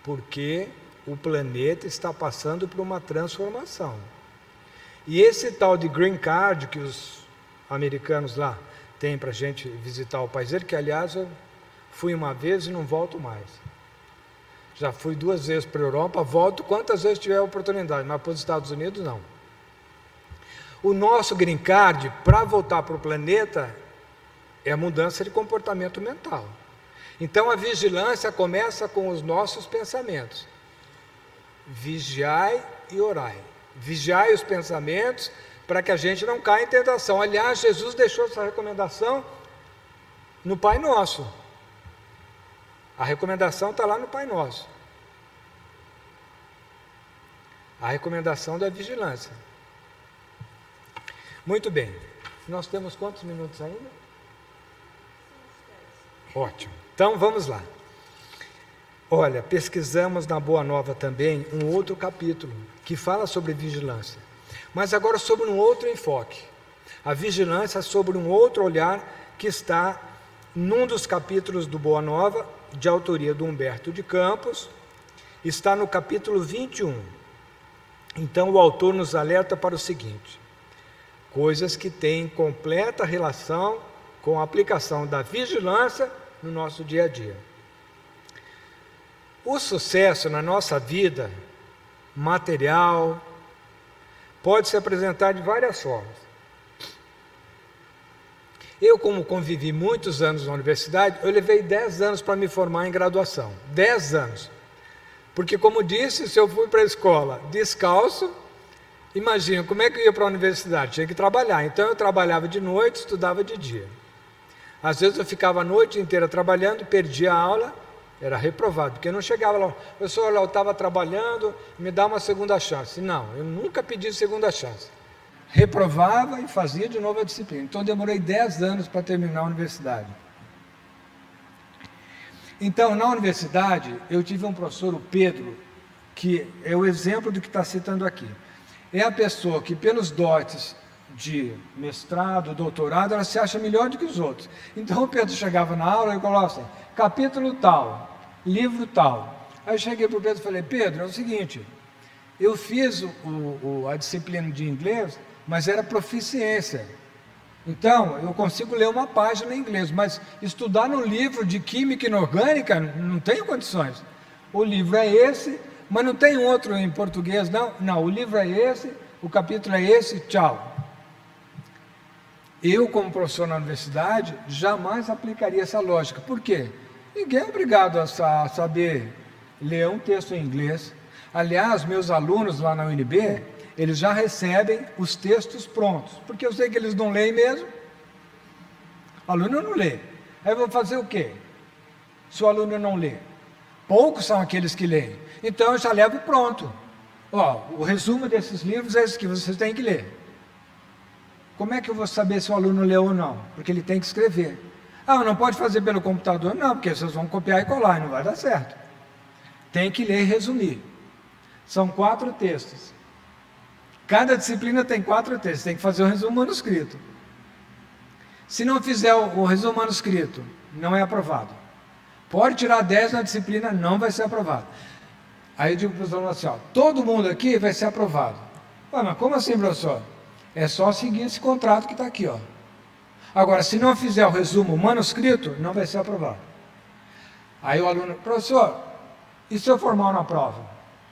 porque o planeta está passando por uma transformação. E esse tal de green card que os americanos lá têm para a gente visitar o país dele, que aliás eu fui uma vez e não volto mais. Já fui duas vezes para a Europa, volto quantas vezes tiver oportunidade, mas para os Estados Unidos não. O nosso green card, para voltar para o planeta, é a mudança de comportamento mental. Então a vigilância começa com os nossos pensamentos. Vigiai e orai. Vigiai os pensamentos para que a gente não caia em tentação. Aliás, Jesus deixou essa recomendação no Pai Nosso. A recomendação está lá no Pai Nosso. A recomendação da vigilância. Muito bem. Nós temos quantos minutos ainda? Ótimo. Então vamos lá. Olha, pesquisamos na Boa Nova também um outro capítulo que fala sobre vigilância, mas agora sobre um outro enfoque. A vigilância sobre um outro olhar que está num dos capítulos do Boa Nova, de autoria do Humberto de Campos, está no capítulo 21. Então o autor nos alerta para o seguinte: coisas que têm completa relação com a aplicação da vigilância no nosso dia a dia. O sucesso na nossa vida material pode se apresentar de várias formas. Eu, como convivi muitos anos na universidade, eu levei 10 anos para me formar em graduação. 10 anos. Porque, como disse, se eu fui para a escola descalço, imagina como é que eu ia para a universidade? Tinha que trabalhar. Então, eu trabalhava de noite, estudava de dia. Às vezes eu ficava a noite inteira trabalhando, perdia a aula, era reprovado, porque eu não chegava lá, professor, eu estava trabalhando, me dá uma segunda chance. Não, eu nunca pedi segunda chance. Reprovava e fazia de novo a disciplina. Então demorei 10 anos para terminar a universidade. Então, na universidade, eu tive um professor, o Pedro, que é o exemplo do que está citando aqui. É a pessoa que, pelos dotes de mestrado, doutorado, ela se acha melhor do que os outros. Então o Pedro chegava na aula e falava assim, capítulo tal, livro tal. Aí eu cheguei para o Pedro e falei, Pedro, é o seguinte, eu fiz o, o, a disciplina de inglês, mas era proficiência. Então, eu consigo ler uma página em inglês, mas estudar no livro de química inorgânica, não tenho condições. O livro é esse, mas não tem outro em português, não? Não, o livro é esse, o capítulo é esse, tchau. Eu, como professor na universidade, jamais aplicaria essa lógica. Por quê? Ninguém é obrigado a saber ler um texto em inglês. Aliás, meus alunos lá na UNB, eles já recebem os textos prontos, porque eu sei que eles não leem mesmo. O aluno não lê. Aí eu vou fazer o quê? Se o aluno não lê? Poucos são aqueles que leem. Então eu já levo pronto. Ó, o resumo desses livros é esse que vocês têm que ler. Como é que eu vou saber se o aluno leu ou não? Porque ele tem que escrever. Ah, não pode fazer pelo computador? Não, porque vocês vão copiar e colar e não vai dar certo. Tem que ler e resumir. São quatro textos. Cada disciplina tem quatro textos, tem que fazer o resumo manuscrito. Se não fizer o, resumo manuscrito, não é aprovado. Pode tirar 10 na disciplina, não vai ser aprovado. Aí eu digo para os alunos assim: ó, todo mundo aqui vai ser aprovado. Ué, mas como assim, professor? É só seguir esse contrato que está aqui. Ó. Agora, se não fizer o resumo manuscrito, não vai ser aprovado. Aí o aluno, professor, e se eu for mal na prova?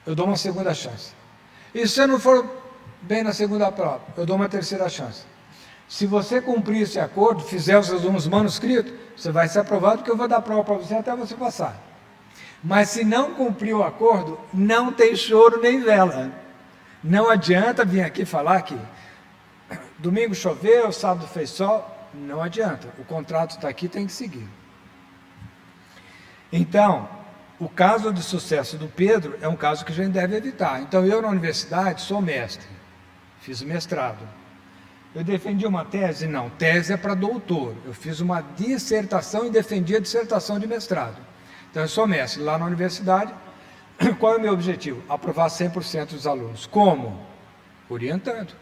Eu dou uma segunda chance. E se eu não for bem na segunda prova? Eu dou uma terceira chance. Se você cumprir esse acordo, fizer os resumos manuscritos, você vai ser aprovado, porque eu vou dar prova para você até você passar. Mas se não cumprir o acordo, não tem choro nem vela. Não adianta vir aqui falar que domingo choveu, sábado fez sol. Não adianta. O contrato está aqui, tem que seguir. Então, o caso de sucesso do Pedro é um caso que a gente deve evitar. Então, eu na universidade sou mestre, fiz mestrado. Eu defendi uma tese? Não, tese é para doutor. Eu fiz uma dissertação e defendi a dissertação de mestrado. Então, eu sou mestre lá na universidade. <coughs> Qual é o meu objetivo? Aprovar 100% dos alunos. Como? Orientando.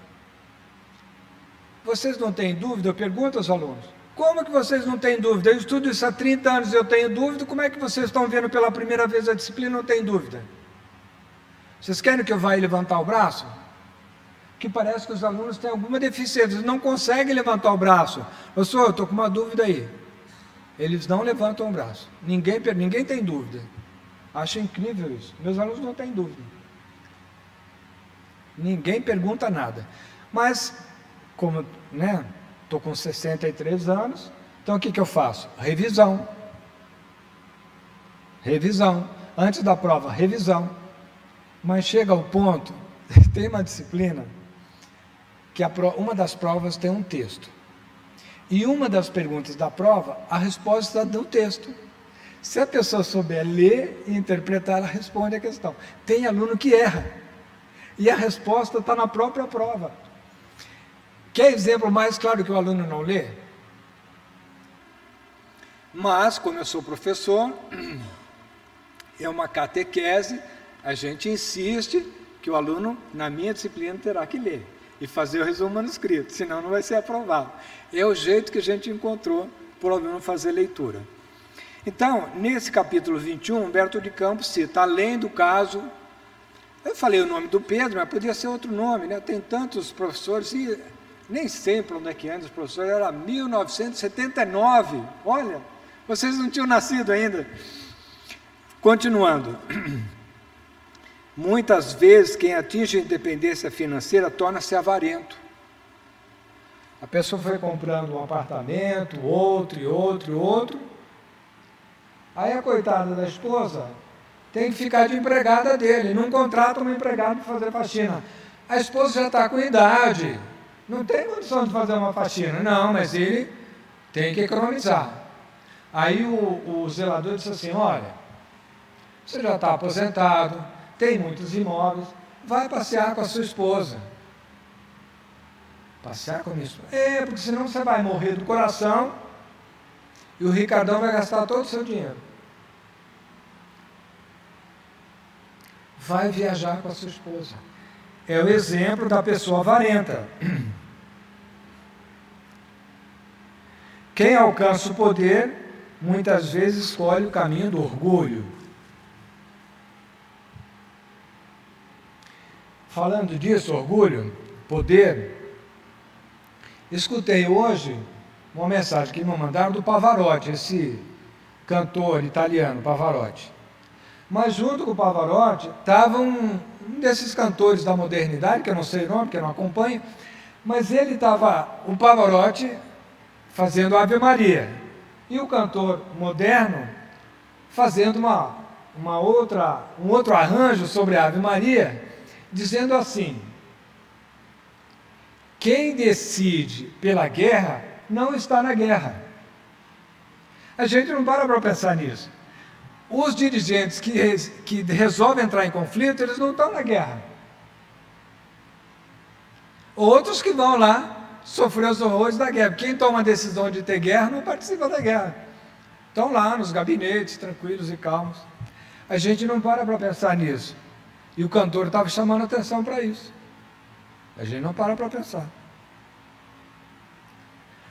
Vocês não têm dúvida? Eu pergunto aos alunos. Como que vocês não têm dúvida? Eu estudo isso há 30 anos e eu tenho dúvida. Como é que vocês estão vendo pela primeira vez a disciplina não têm dúvida? Vocês querem que eu vá levantar o braço? que parece que os alunos têm alguma deficiência, eles não conseguem levantar o braço. Sou, eu estou com uma dúvida aí. Eles não levantam o braço. Ninguém, ninguém tem dúvida. Acho incrível isso. Meus alunos não têm dúvida. Ninguém pergunta nada. Mas, como né, estou com 63 anos, então o que, que eu faço? Revisão. Revisão. Antes da prova, revisão. Mas chega ao ponto, <laughs> tem uma disciplina que a, uma das provas tem um texto. E uma das perguntas da prova, a resposta no texto. Se a pessoa souber ler e interpretar, ela responde a questão. Tem aluno que erra. E a resposta está na própria prova. Quer exemplo mais claro que o aluno não lê? Mas, como eu sou professor, <clears throat> é uma catequese, a gente insiste que o aluno, na minha disciplina, terá que ler e fazer o resumo manuscrito, senão não vai ser aprovado. É o jeito que a gente encontrou para o aluno fazer leitura. Então, nesse capítulo 21, Humberto de Campos cita, além do caso, eu falei o nome do Pedro, mas podia ser outro nome, né? tem tantos professores, e nem sempre onde é que professores, era 1979, olha, vocês não tinham nascido ainda. Continuando. <clears throat> Muitas vezes, quem atinge a independência financeira torna-se avarento. A pessoa foi comprando um apartamento, outro, e outro, e outro. Aí a coitada da esposa tem que ficar de empregada dele, não contrata uma empregada para fazer faxina. A esposa já está com idade, não tem condição de fazer uma faxina. Não, mas ele tem que economizar. Aí o, o zelador disse assim: olha, você já está aposentado, tem muitos imóveis, vai passear com a sua esposa. Passear com a minha esposa? É, porque senão você vai morrer do coração e o Ricardão vai gastar todo o seu dinheiro. Vai viajar com a sua esposa. É o exemplo da pessoa avarenta. Quem alcança o poder, muitas vezes escolhe o caminho do orgulho. Falando disso, orgulho, poder, escutei hoje uma mensagem que me mandaram do Pavarotti, esse cantor italiano, Pavarotti. Mas junto com o Pavarotti estava um, um, desses cantores da modernidade, que eu não sei o nome, porque eu não acompanho, mas ele estava, o Pavarotti, fazendo Ave Maria, e o cantor moderno fazendo uma, uma outra, um outro arranjo sobre Ave Maria, dizendo assim: quem decide pela guerra não está na guerra. A gente não para para pensar nisso. Os dirigentes que, que resolvem entrar em conflito, eles não estão na guerra. Outros que vão lá sofreu os horrores da guerra. Quem toma a decisão de ter guerra não participa da guerra. Estão lá nos gabinetes, tranquilos e calmos. A gente não para para pensar nisso. E o cantor estava chamando atenção para isso. A gente não para para pensar.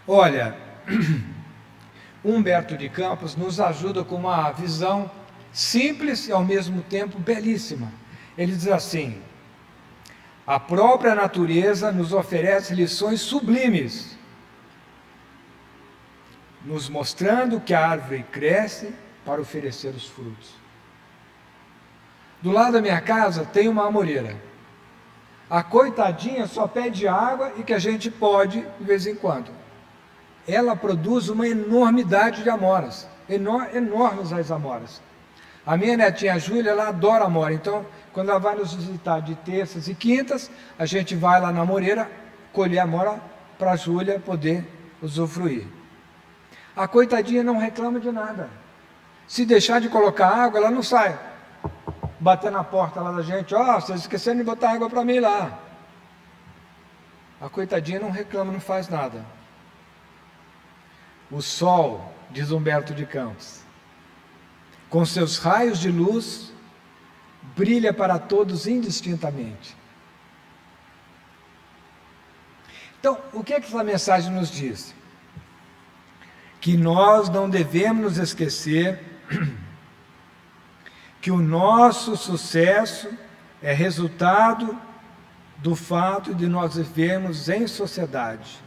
Olha, <clears throat> Humberto de Campos nos ajuda com uma visão simples e ao mesmo tempo belíssima. Ele diz assim: a própria natureza nos oferece lições sublimes, nos mostrando que a árvore cresce para oferecer os frutos. Do lado da minha casa tem uma amoreira. A coitadinha só pede água e que a gente pode de vez em quando. Ela produz uma enormidade de amoras, enor enormes as amoras. A minha netinha Júlia, ela adora amora, então quando ela vai nos visitar de terças e quintas, a gente vai lá na Moreira colher a mora para a Júlia poder usufruir. A coitadinha não reclama de nada. Se deixar de colocar água, ela não sai. Bater na porta lá da gente, ó, oh, vocês esqueceram de botar água para mim lá. A coitadinha não reclama, não faz nada. O sol, diz Humberto de Campos, com seus raios de luz, brilha para todos indistintamente. Então, o que, é que essa mensagem nos diz? Que nós não devemos nos esquecer <clears throat> que o nosso sucesso é resultado do fato de nós vivermos em sociedade.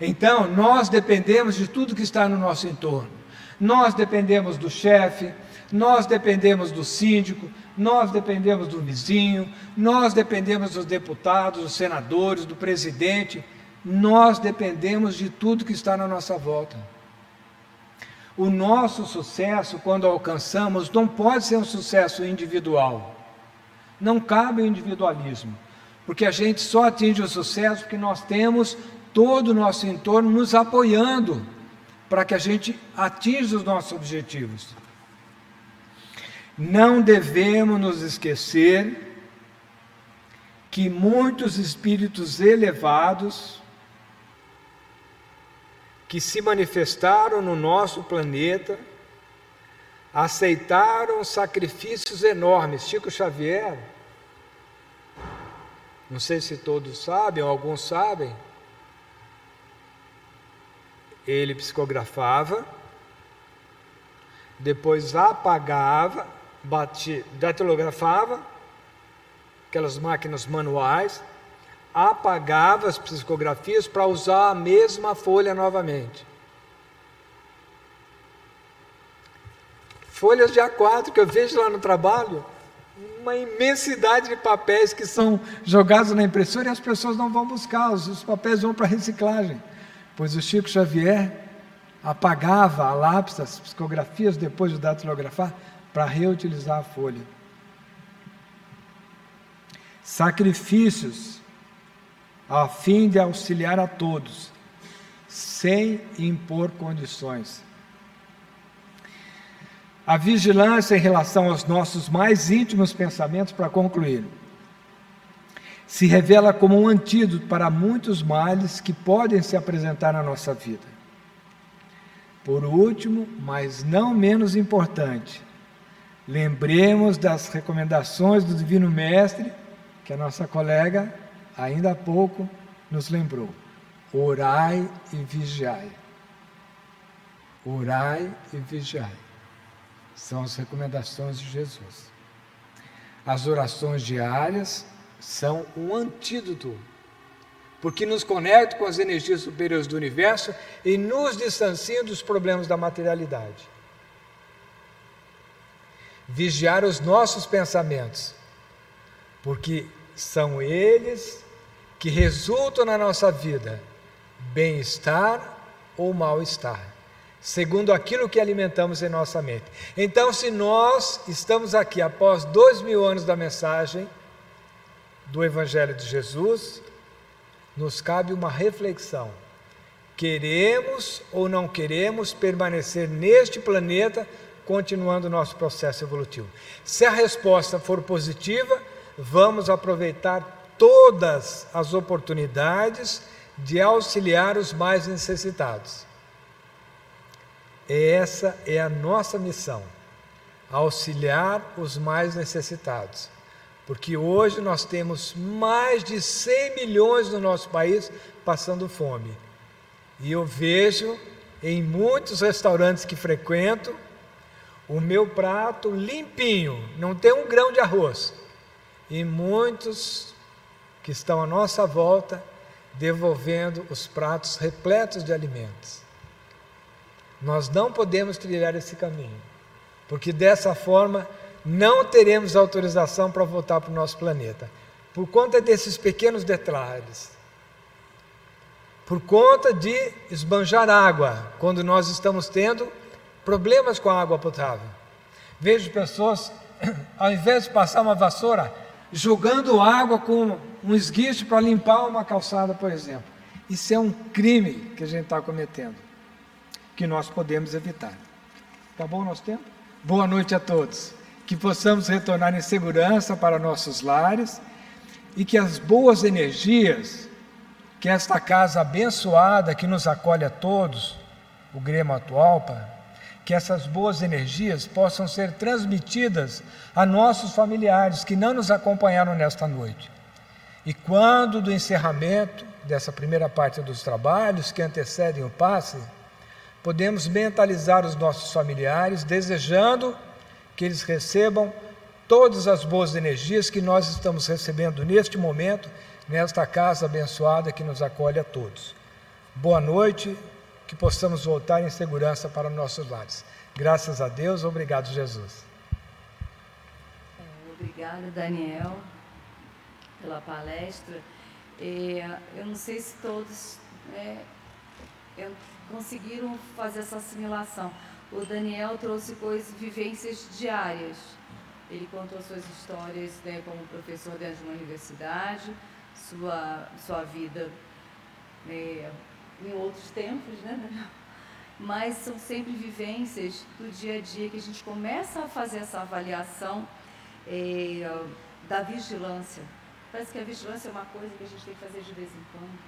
Então, nós dependemos de tudo que está no nosso entorno. Nós dependemos do chefe, nós dependemos do síndico, nós dependemos do vizinho, nós dependemos dos deputados, dos senadores, do presidente, nós dependemos de tudo que está na nossa volta. O nosso sucesso, quando alcançamos, não pode ser um sucesso individual. Não cabe o individualismo, porque a gente só atinge o sucesso porque nós temos todo o nosso entorno nos apoiando para que a gente atinja os nossos objetivos. Não devemos nos esquecer que muitos espíritos elevados que se manifestaram no nosso planeta aceitaram sacrifícios enormes. Chico Xavier, não sei se todos sabem, ou alguns sabem, ele psicografava, depois apagava batia, datilografava, aquelas máquinas manuais, apagava as psicografias para usar a mesma folha novamente. Folhas de A4 que eu vejo lá no trabalho, uma imensidade de papéis que são jogados na impressora e as pessoas não vão buscar, os papéis vão para reciclagem. Pois o Chico Xavier apagava a lápis, as psicografias depois de datilografar, para reutilizar a folha. Sacrifícios a fim de auxiliar a todos, sem impor condições. A vigilância em relação aos nossos mais íntimos pensamentos, para concluir, se revela como um antídoto para muitos males que podem se apresentar na nossa vida. Por último, mas não menos importante, Lembremos das recomendações do Divino Mestre, que a nossa colega ainda há pouco nos lembrou. Orai e vigiai. Orai e vigiai. São as recomendações de Jesus. As orações diárias são um antídoto, porque nos conectam com as energias superiores do universo e nos distanciam dos problemas da materialidade vigiar os nossos pensamentos, porque são eles que resultam na nossa vida bem-estar ou mal-estar, segundo aquilo que alimentamos em nossa mente. Então, se nós estamos aqui após dois mil anos da mensagem do Evangelho de Jesus, nos cabe uma reflexão. Queremos ou não queremos permanecer neste planeta continuando o nosso processo evolutivo. Se a resposta for positiva, vamos aproveitar todas as oportunidades de auxiliar os mais necessitados. Essa é a nossa missão, auxiliar os mais necessitados. Porque hoje nós temos mais de 100 milhões no nosso país passando fome. E eu vejo em muitos restaurantes que frequento o meu prato limpinho, não tem um grão de arroz. E muitos que estão à nossa volta devolvendo os pratos repletos de alimentos. Nós não podemos trilhar esse caminho, porque dessa forma não teremos autorização para voltar para o nosso planeta. Por conta desses pequenos detalhes. Por conta de esbanjar água, quando nós estamos tendo problemas com a água potável. Vejo pessoas, <clears throat> ao invés de passar uma vassoura, jogando água com um esguicho para limpar uma calçada, por exemplo. Isso é um crime que a gente está cometendo, que nós podemos evitar. Acabou o nosso tempo? Boa noite a todos. Que possamos retornar em segurança para nossos lares e que as boas energias, que esta casa abençoada que nos acolhe a todos, o Grêmio Atualpa, que essas boas energias possam ser transmitidas a nossos familiares que não nos acompanharam nesta noite. E quando do encerramento dessa primeira parte dos trabalhos que antecedem o passe, podemos mentalizar os nossos familiares, desejando que eles recebam todas as boas energias que nós estamos recebendo neste momento, nesta casa abençoada que nos acolhe a todos. Boa noite, que possamos voltar em segurança para nossos lares. Graças a Deus, obrigado, Jesus. É, obrigada, Daniel, pela palestra. É, eu não sei se todos né, conseguiram fazer essa assimilação. O Daniel trouxe coisas, vivências diárias. Ele contou suas histórias né, como professor dentro de uma universidade, sua, sua vida é, em outros tempos, né? <laughs> Mas são sempre vivências do dia a dia que a gente começa a fazer essa avaliação é, da vigilância. Parece que a vigilância é uma coisa que a gente tem que fazer de vez em quando.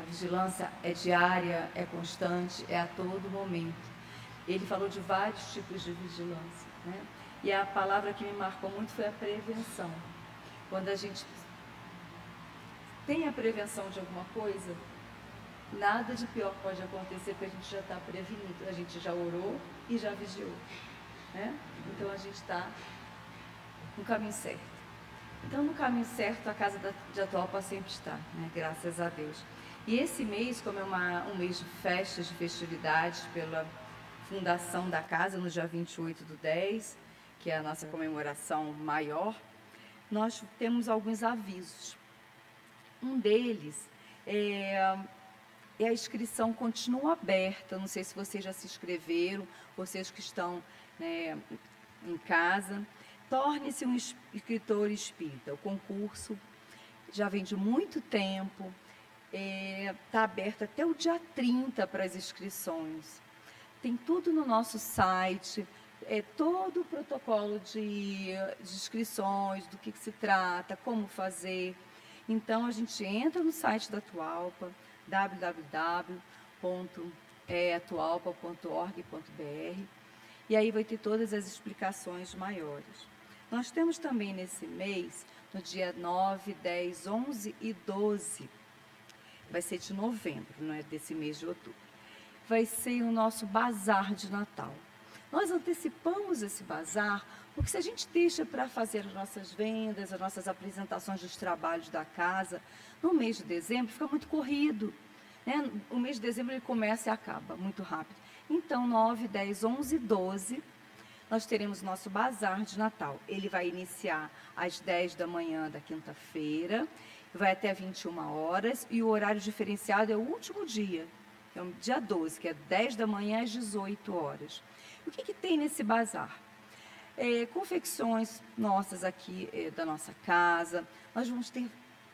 A vigilância é diária, é constante, é a todo momento. Ele falou de vários tipos de vigilância. Né? E a palavra que me marcou muito foi a prevenção. Quando a gente tem a prevenção de alguma coisa, nada de pior pode acontecer porque a gente já está prevenido, a gente já orou e já vigiou. Né? Então a gente está no caminho certo. Então, no caminho certo, a casa de Atualpa sempre está, né? graças a Deus. E esse mês, como é uma, um mês de festas, de festividades, pela fundação da casa, no dia 28 do 10, que é a nossa comemoração maior, nós temos alguns avisos. Um deles é e a inscrição continua aberta. Não sei se vocês já se inscreveram, vocês que estão né, em casa. Torne-se um escritor espírita. O concurso já vem de muito tempo, está é, tá aberto até o dia 30 para as inscrições. Tem tudo no nosso site, é, todo o protocolo de, de inscrições, do que, que se trata, como fazer. Então, a gente entra no site da Tualpa, www.atualpa.org.br e aí vai ter todas as explicações maiores. Nós temos também nesse mês, no dia 9, 10, 11 e 12, vai ser de novembro, não é desse mês de outubro, vai ser o nosso bazar de Natal. Nós antecipamos esse bazar porque se a gente deixa para fazer as nossas vendas, as nossas apresentações dos trabalhos da casa, no mês de dezembro fica muito corrido. Né? O mês de dezembro ele começa e acaba muito rápido. Então, 9, 10, 11, 12, nós teremos nosso bazar de Natal. Ele vai iniciar às 10 da manhã da quinta-feira, vai até 21 horas e o horário diferenciado é o último dia, é o dia 12, que é 10 da manhã às 18 horas. O que, que tem nesse bazar? É, confecções nossas aqui é, da nossa casa, nós vamos ter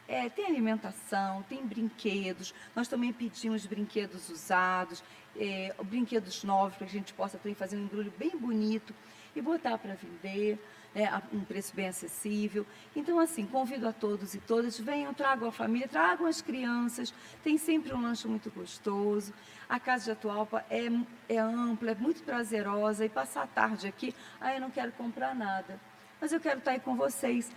é, tem alimentação, tem brinquedos. Nós também pedimos brinquedos usados, é, brinquedos novos, para que a gente possa também fazer um embrulho bem bonito e botar para vender. É, um preço bem acessível. Então, assim, convido a todos e todas, venham, tragam a família, tragam as crianças, tem sempre um lanche muito gostoso. A Casa de Atualpa é, é ampla, é muito prazerosa, e passar a tarde aqui, ah, eu não quero comprar nada, mas eu quero estar aí com vocês.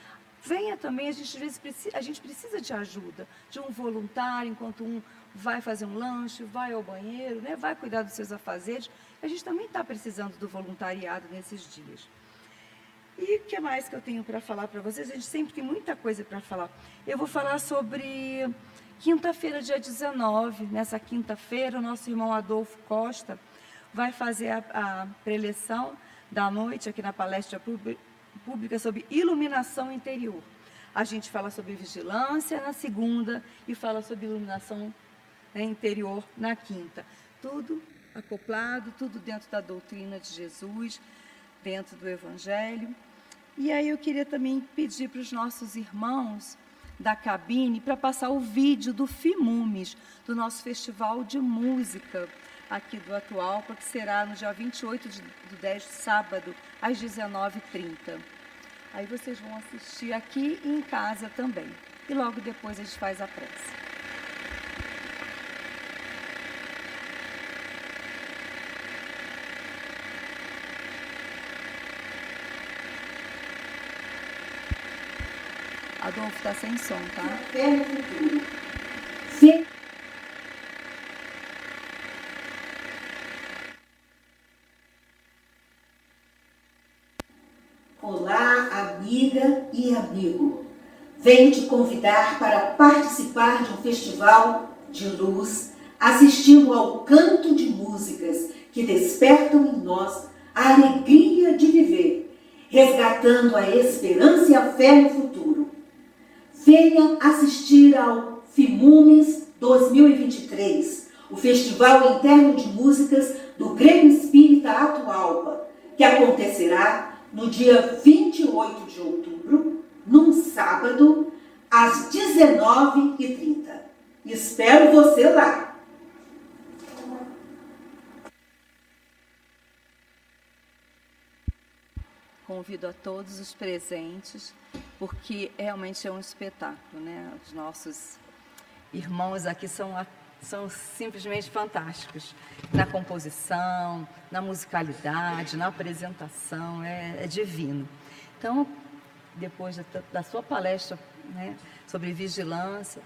Venha também, a gente, às vezes, precisa, a gente precisa de ajuda, de um voluntário, enquanto um vai fazer um lanche, vai ao banheiro, né, vai cuidar dos seus afazeres. A gente também está precisando do voluntariado nesses dias. E o que mais que eu tenho para falar para vocês? A gente sempre tem muita coisa para falar. Eu vou falar sobre quinta-feira, dia 19. Nessa quinta-feira, o nosso irmão Adolfo Costa vai fazer a, a preleção da noite aqui na palestra pública sobre iluminação interior. A gente fala sobre vigilância na segunda e fala sobre iluminação né, interior na quinta. Tudo acoplado, tudo dentro da doutrina de Jesus, dentro do Evangelho. E aí eu queria também pedir para os nossos irmãos da cabine para passar o vídeo do FIMUMES, do nosso festival de música aqui do Atualpa, que será no dia 28 de, do 10, sábado, às 19h30. Aí vocês vão assistir aqui e em casa também. E logo depois a gente faz a prece. Adolfo está sem som, tá? Fé. Olá, amiga e amigo. Venho te convidar para participar de um festival de luz, assistindo ao canto de músicas que despertam em nós a alegria de viver, resgatando a esperança e a fé no futuro venha assistir ao FIMUMES 2023, o Festival Interno de Músicas do Grêmio Espírita Atualpa, que acontecerá no dia 28 de outubro, num sábado, às 19h30. Espero você lá! Convido a todos os presentes porque realmente é um espetáculo, né? Os nossos irmãos aqui são, são simplesmente fantásticos na composição, na musicalidade, na apresentação, é, é divino. Então, depois da, da sua palestra né, sobre vigilância,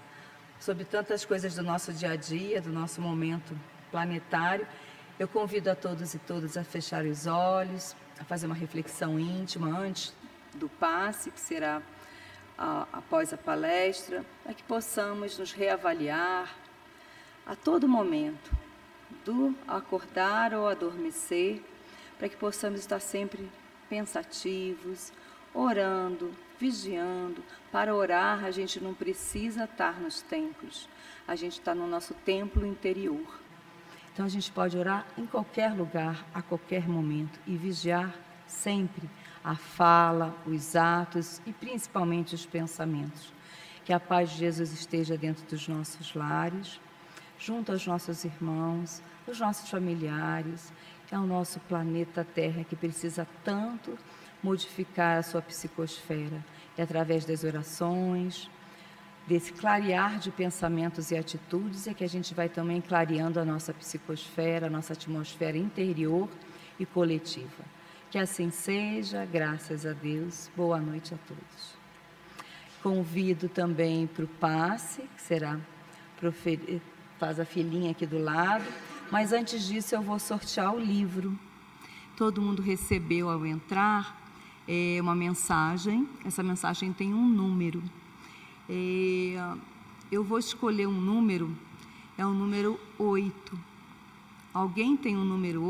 sobre tantas coisas do nosso dia a dia, do nosso momento planetário, eu convido a todos e todas a fechar os olhos, a fazer uma reflexão íntima antes do passe, que será a, após a palestra, para que possamos nos reavaliar a todo momento, do acordar ou adormecer, para que possamos estar sempre pensativos, orando, vigiando. Para orar, a gente não precisa estar nos templos, a gente está no nosso templo interior. Então a gente pode orar em qualquer lugar, a qualquer momento e vigiar sempre a fala, os atos e principalmente os pensamentos. Que a paz de Jesus esteja dentro dos nossos lares, junto aos nossos irmãos, os nossos familiares, é o nosso planeta Terra que precisa tanto modificar a sua psicosfera. E através das orações, desse clarear de pensamentos e atitudes, é que a gente vai também clareando a nossa psicosfera, a nossa atmosfera interior e coletiva. Que assim seja, graças a Deus. Boa noite a todos. Convido também para o passe, que será faz a filhinha aqui do lado, mas antes disso eu vou sortear o livro. Todo mundo recebeu ao entrar é, uma mensagem, essa mensagem tem um número. É, eu vou escolher um número, é o número 8. Alguém tem um número